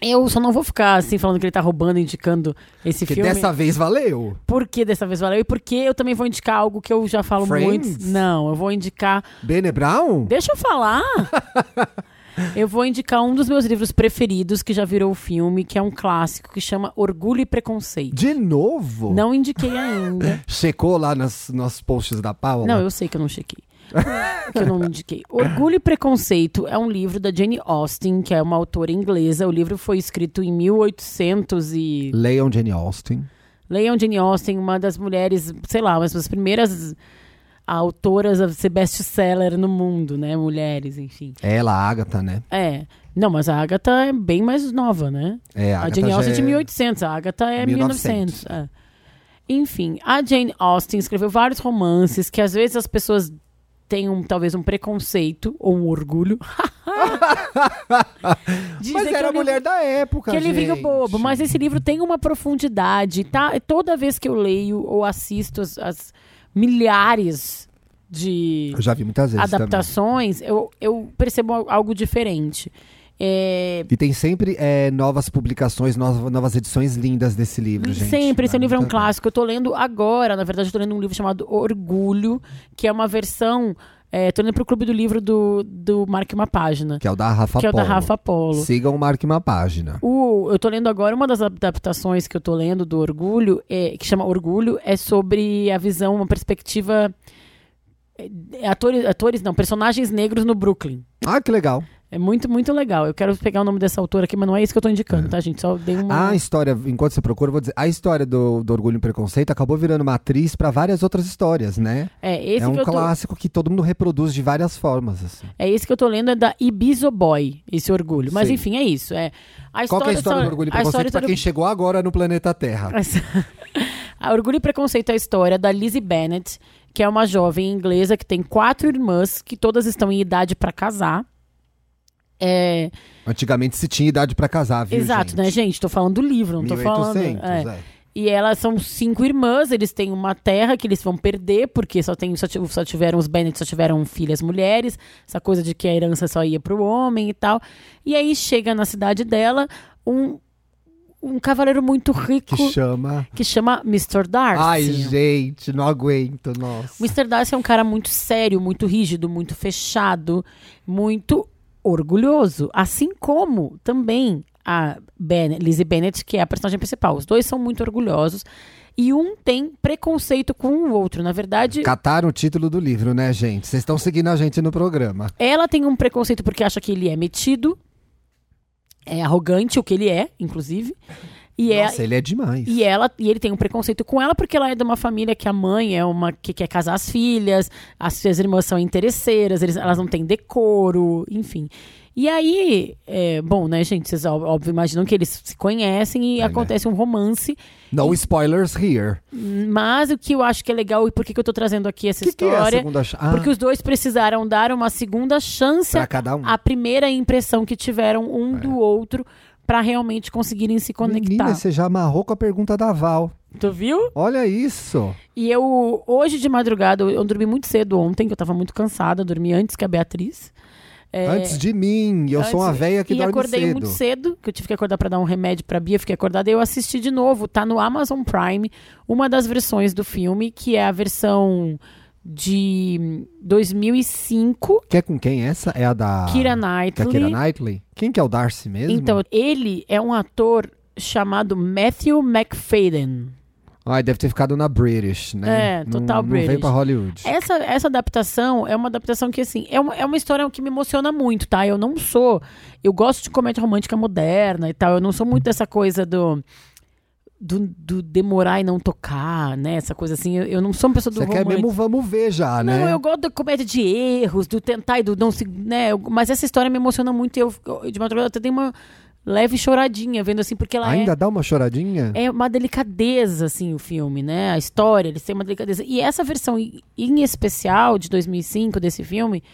Eu só não vou ficar assim falando que ele tá roubando, indicando esse Porque filme. dessa vez valeu. Por que dessa vez valeu? E porque eu também vou indicar algo que eu já falo Friends? muito. Não, eu vou indicar. Bene Brown? Deixa eu falar! eu vou indicar um dos meus livros preferidos que já virou filme, que é um clássico que chama Orgulho e Preconceito. De novo? Não indiquei ainda. Checou lá nos, nos posts da Paula? Não, eu sei que eu não chequei. que eu não indiquei. Orgulho e Preconceito é um livro da Jane Austen, que é uma autora inglesa. O livro foi escrito em 1800 e... Leiam Jane Austen. Leiam Jane Austen, uma das mulheres, sei lá, uma das primeiras autoras a ser best-seller no mundo, né? Mulheres, enfim. Ela, a Agatha, né? É. Não, mas a Agatha é bem mais nova, né? É, a A, Jane Austen é de é 1800, a Agatha é 1900. 1900. é. Enfim, a Jane Austen escreveu vários romances que às vezes as pessoas têm um, talvez um preconceito ou um orgulho. Mas era é a um livro- mulher da época, que é livrinho bobo, mas esse livro tem uma profundidade, tá? Toda vez que eu leio ou assisto as, as milhares de Eu já vi muitas vezes adaptações, eu, eu percebo al- algo diferente. É. E tem sempre é, novas publicações, novas, novas edições lindas desse livro, gente. Sempre, esse Vale livro é um clássico. Eu tô lendo agora, na verdade, eu tô lendo um livro chamado Orgulho, que é uma versão. É, tô lendo pro clube do livro do, do Marque uma Página, Que é o da Rafa que é o da Polo. Rafa Polo. Sigam o Marque uma Página. O, eu tô lendo agora, uma das adaptações que eu tô lendo do Orgulho, é, que chama Orgulho, é sobre a visão, uma perspectiva. é, Atores, atores, não, personagens negros no Brooklyn. Ah, que legal. É muito, muito legal. Eu quero pegar o nome dessa autora aqui, mas não é isso que eu tô indicando, tá, gente? Só dei uma. A história, enquanto você procura, eu vou dizer, a história do, do Orgulho e Preconceito acabou virando matriz para várias outras histórias, né? é, esse é um que eu tô... clássico que todo mundo reproduz de várias formas. Assim. É esse que eu tô lendo, é da Ibizo Boy, esse orgulho. Mas Sim. enfim, é isso. É, a Qual é a história do Orgulho e a história Preconceito pra quem chegou agora no planeta Terra? A Orgulho e Preconceito é a história da Lizzie Bennett, que é uma jovem inglesa que tem quatro irmãs, que todas estão em idade para casar. É, Antigamente se tinha idade pra casar, viu, exato, gente? né, gente? Tô falando do livro, não tô falando. 1800, é. é. E elas são cinco irmãs, eles têm uma terra que eles vão perder, porque só, tem, só, ti- só tiveram, os Bennett só tiveram filhas mulheres, essa coisa de que a herança só ia pro homem e tal. E aí chega na cidade dela um, um cavaleiro muito rico Que chama... que chama Mr. Darcy. Ai, gente, não aguento, nossa. O Mr. Darcy é um cara muito sério, muito rígido, muito fechado, muito orgulhoso. Assim como também a ben, Lizzie Bennett, que é a personagem principal. Os dois são muito orgulhosos. E um tem preconceito com o outro. Na verdade, Cataram o título do livro, né, gente? Vocês estão seguindo a gente no programa. ela tem um preconceito porque acha que ele é metido, é arrogante, o que ele é, inclusive. E é, Nossa, ele é demais. E ela e ele tem um preconceito com ela porque ela é de uma família que a mãe é uma que quer casar as filhas, as suas irmãs são interesseiras, eles- elas não têm decoro, enfim. E aí, é, bom, né, gente, vocês óbvio imaginam que eles se conhecem e É, né? acontece um romance, No spoilers here. mas o que eu acho que é legal e por que, que eu tô trazendo aqui essa que, que é história? segunda chance? Ah, porque os dois precisaram dar uma segunda chance pra cada um. à primeira impressão que tiveram um do outro pra realmente conseguirem se conectar. Menina, você já amarrou com a pergunta da Val. Tu viu? Olha isso. E eu, hoje de madrugada, eu, eu dormi muito cedo ontem, que eu tava muito cansada, dormi antes que a Beatriz. É, Antes de mim, eu sou uma antes- véia que e dorme acordei cedo. muito cedo, que eu tive que acordar pra dar um remédio pra Bia, fiquei acordada, e eu assisti de novo, tá no Amazon Prime, uma das versões do filme, que é a versão de 2005, Que é com quem essa? É a da... Keira Da Knightley. Keira Knightley? Quem que é o Darcy mesmo? Então, ele é um ator chamado Matthew McFadden. Ai, deve ter ficado na British, né? É, total não, Não British. veio pra Hollywood. Essa, essa adaptação é uma adaptação que, assim, é uma, é uma história que me emociona muito, tá? Eu não sou. Eu gosto de comédia romântica moderna e tal. Eu não sou muito dessa coisa do. Do, do demorar e não tocar, né? Essa coisa assim. Eu, eu não sou uma pessoa do Você quer mesmo vamos ver já, Não, né? eu gosto da comédia de erros, do tentar e do não se. Né? Eu- mas essa história me emociona muito e eu, eu, de madrugada até dei uma leve choradinha vendo assim, porque ela é. Ainda dá uma choradinha? É uma delicadeza, assim, o filme, né? A história, eles têm uma delicadeza. E essa versão em especial de 2005 desse filme,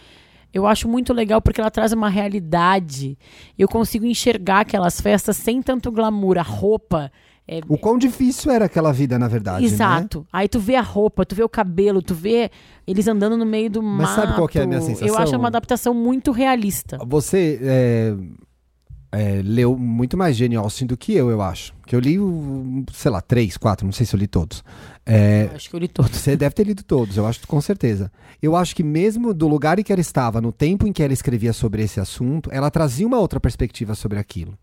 eu acho muito legal porque ela traz uma realidade. Eu consigo enxergar aquelas festas sem tanto glamour. A roupa é, O quão difícil era aquela vida, na verdade, né? Exato. Aí tu vê a roupa, tu vê o cabelo, tu vê eles andando no meio do Mas mato. sabe qual que é a minha sensação? Eu acho uma adaptação muito realista. Você é, é, leu muito mais Jane Austen do que eu, eu acho. Que eu li, sei lá, três, quatro, não sei se eu li todos. É, acho que eu li todos. Você deve ter lido todos, eu acho com certeza. Eu acho que mesmo do lugar em que ela estava, no tempo em que ela escrevia sobre esse assunto, ela trazia uma outra perspectiva sobre aquilo.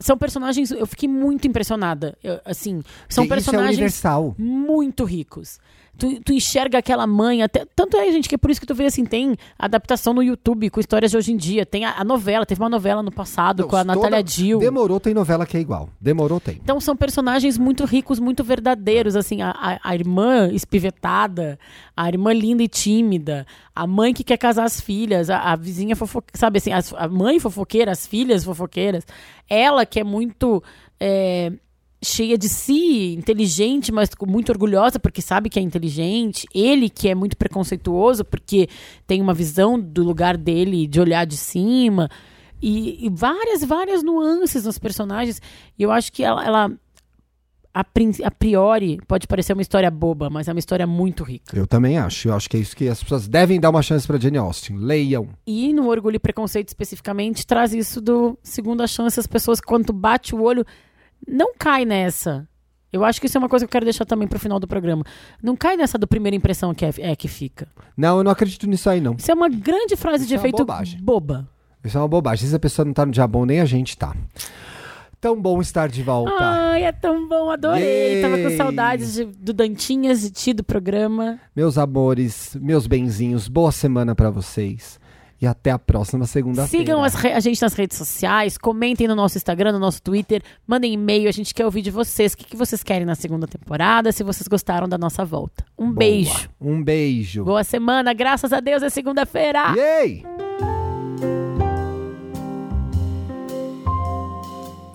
São personagens, eu fiquei muito impressionada. Eu, assim, são Isso é personagens universal. muito ricos. Tu, tu enxerga aquela mãe, até, tanto é, gente, que é por isso que tu vê assim, tem adaptação no YouTube com histórias de hoje em dia. Tem a, a novela, teve uma novela no passado com a Natália Dill. Demorou, tem novela que é igual. Demorou, tem. Então são personagens muito ricos, muito verdadeiros, assim, a, a, a irmã espivetada, a irmã linda e tímida, a mãe que quer casar as filhas, a, a vizinha fofoqueira, sabe assim, as- a mãe fofoqueira, as filhas fofoqueiras, ela que é muito é, cheia de si, inteligente, mas muito orgulhosa porque sabe que é inteligente, ele que é muito preconceituoso porque tem uma visão do lugar dele de olhar de cima, e, e várias, várias nuances nos personagens. E eu acho que ela, ela a, a priori, pode parecer uma história boba, mas é uma história muito rica. Eu também acho. Eu acho que é isso que as pessoas devem dar uma chance pra Jane Austen. Leiam. E no Orgulho e Preconceito especificamente, traz isso do segunda chance. As pessoas, quando bate o olho, não cai nessa. Eu acho que isso é uma coisa que eu quero deixar também pro final do programa. Não cai nessa do primeira impressão que é, é que fica. Não, eu não acredito nisso aí, não. Isso é uma grande frase Isso de é efeito boba. Isso é uma bobagem. Se a pessoa não tá no dia bom, nem a gente tá. Tão bom estar de volta. Ai, é tão bom, adorei. Yay! Tava com saudades de- do Dantinhas, de ti, do programa. Meus amores, meus benzinhos, boa semana pra vocês. e até a próxima segunda-feira. Sigam as re- a gente nas redes sociais, comentem no nosso Instagram, no nosso Twitter, mandem e-mail, a gente quer ouvir de vocês. O que, que vocês querem na segunda temporada, se vocês gostaram da nossa volta. Um Boa. beijo. Um beijo. Boa semana, graças a Deus é segunda-feira. Yay!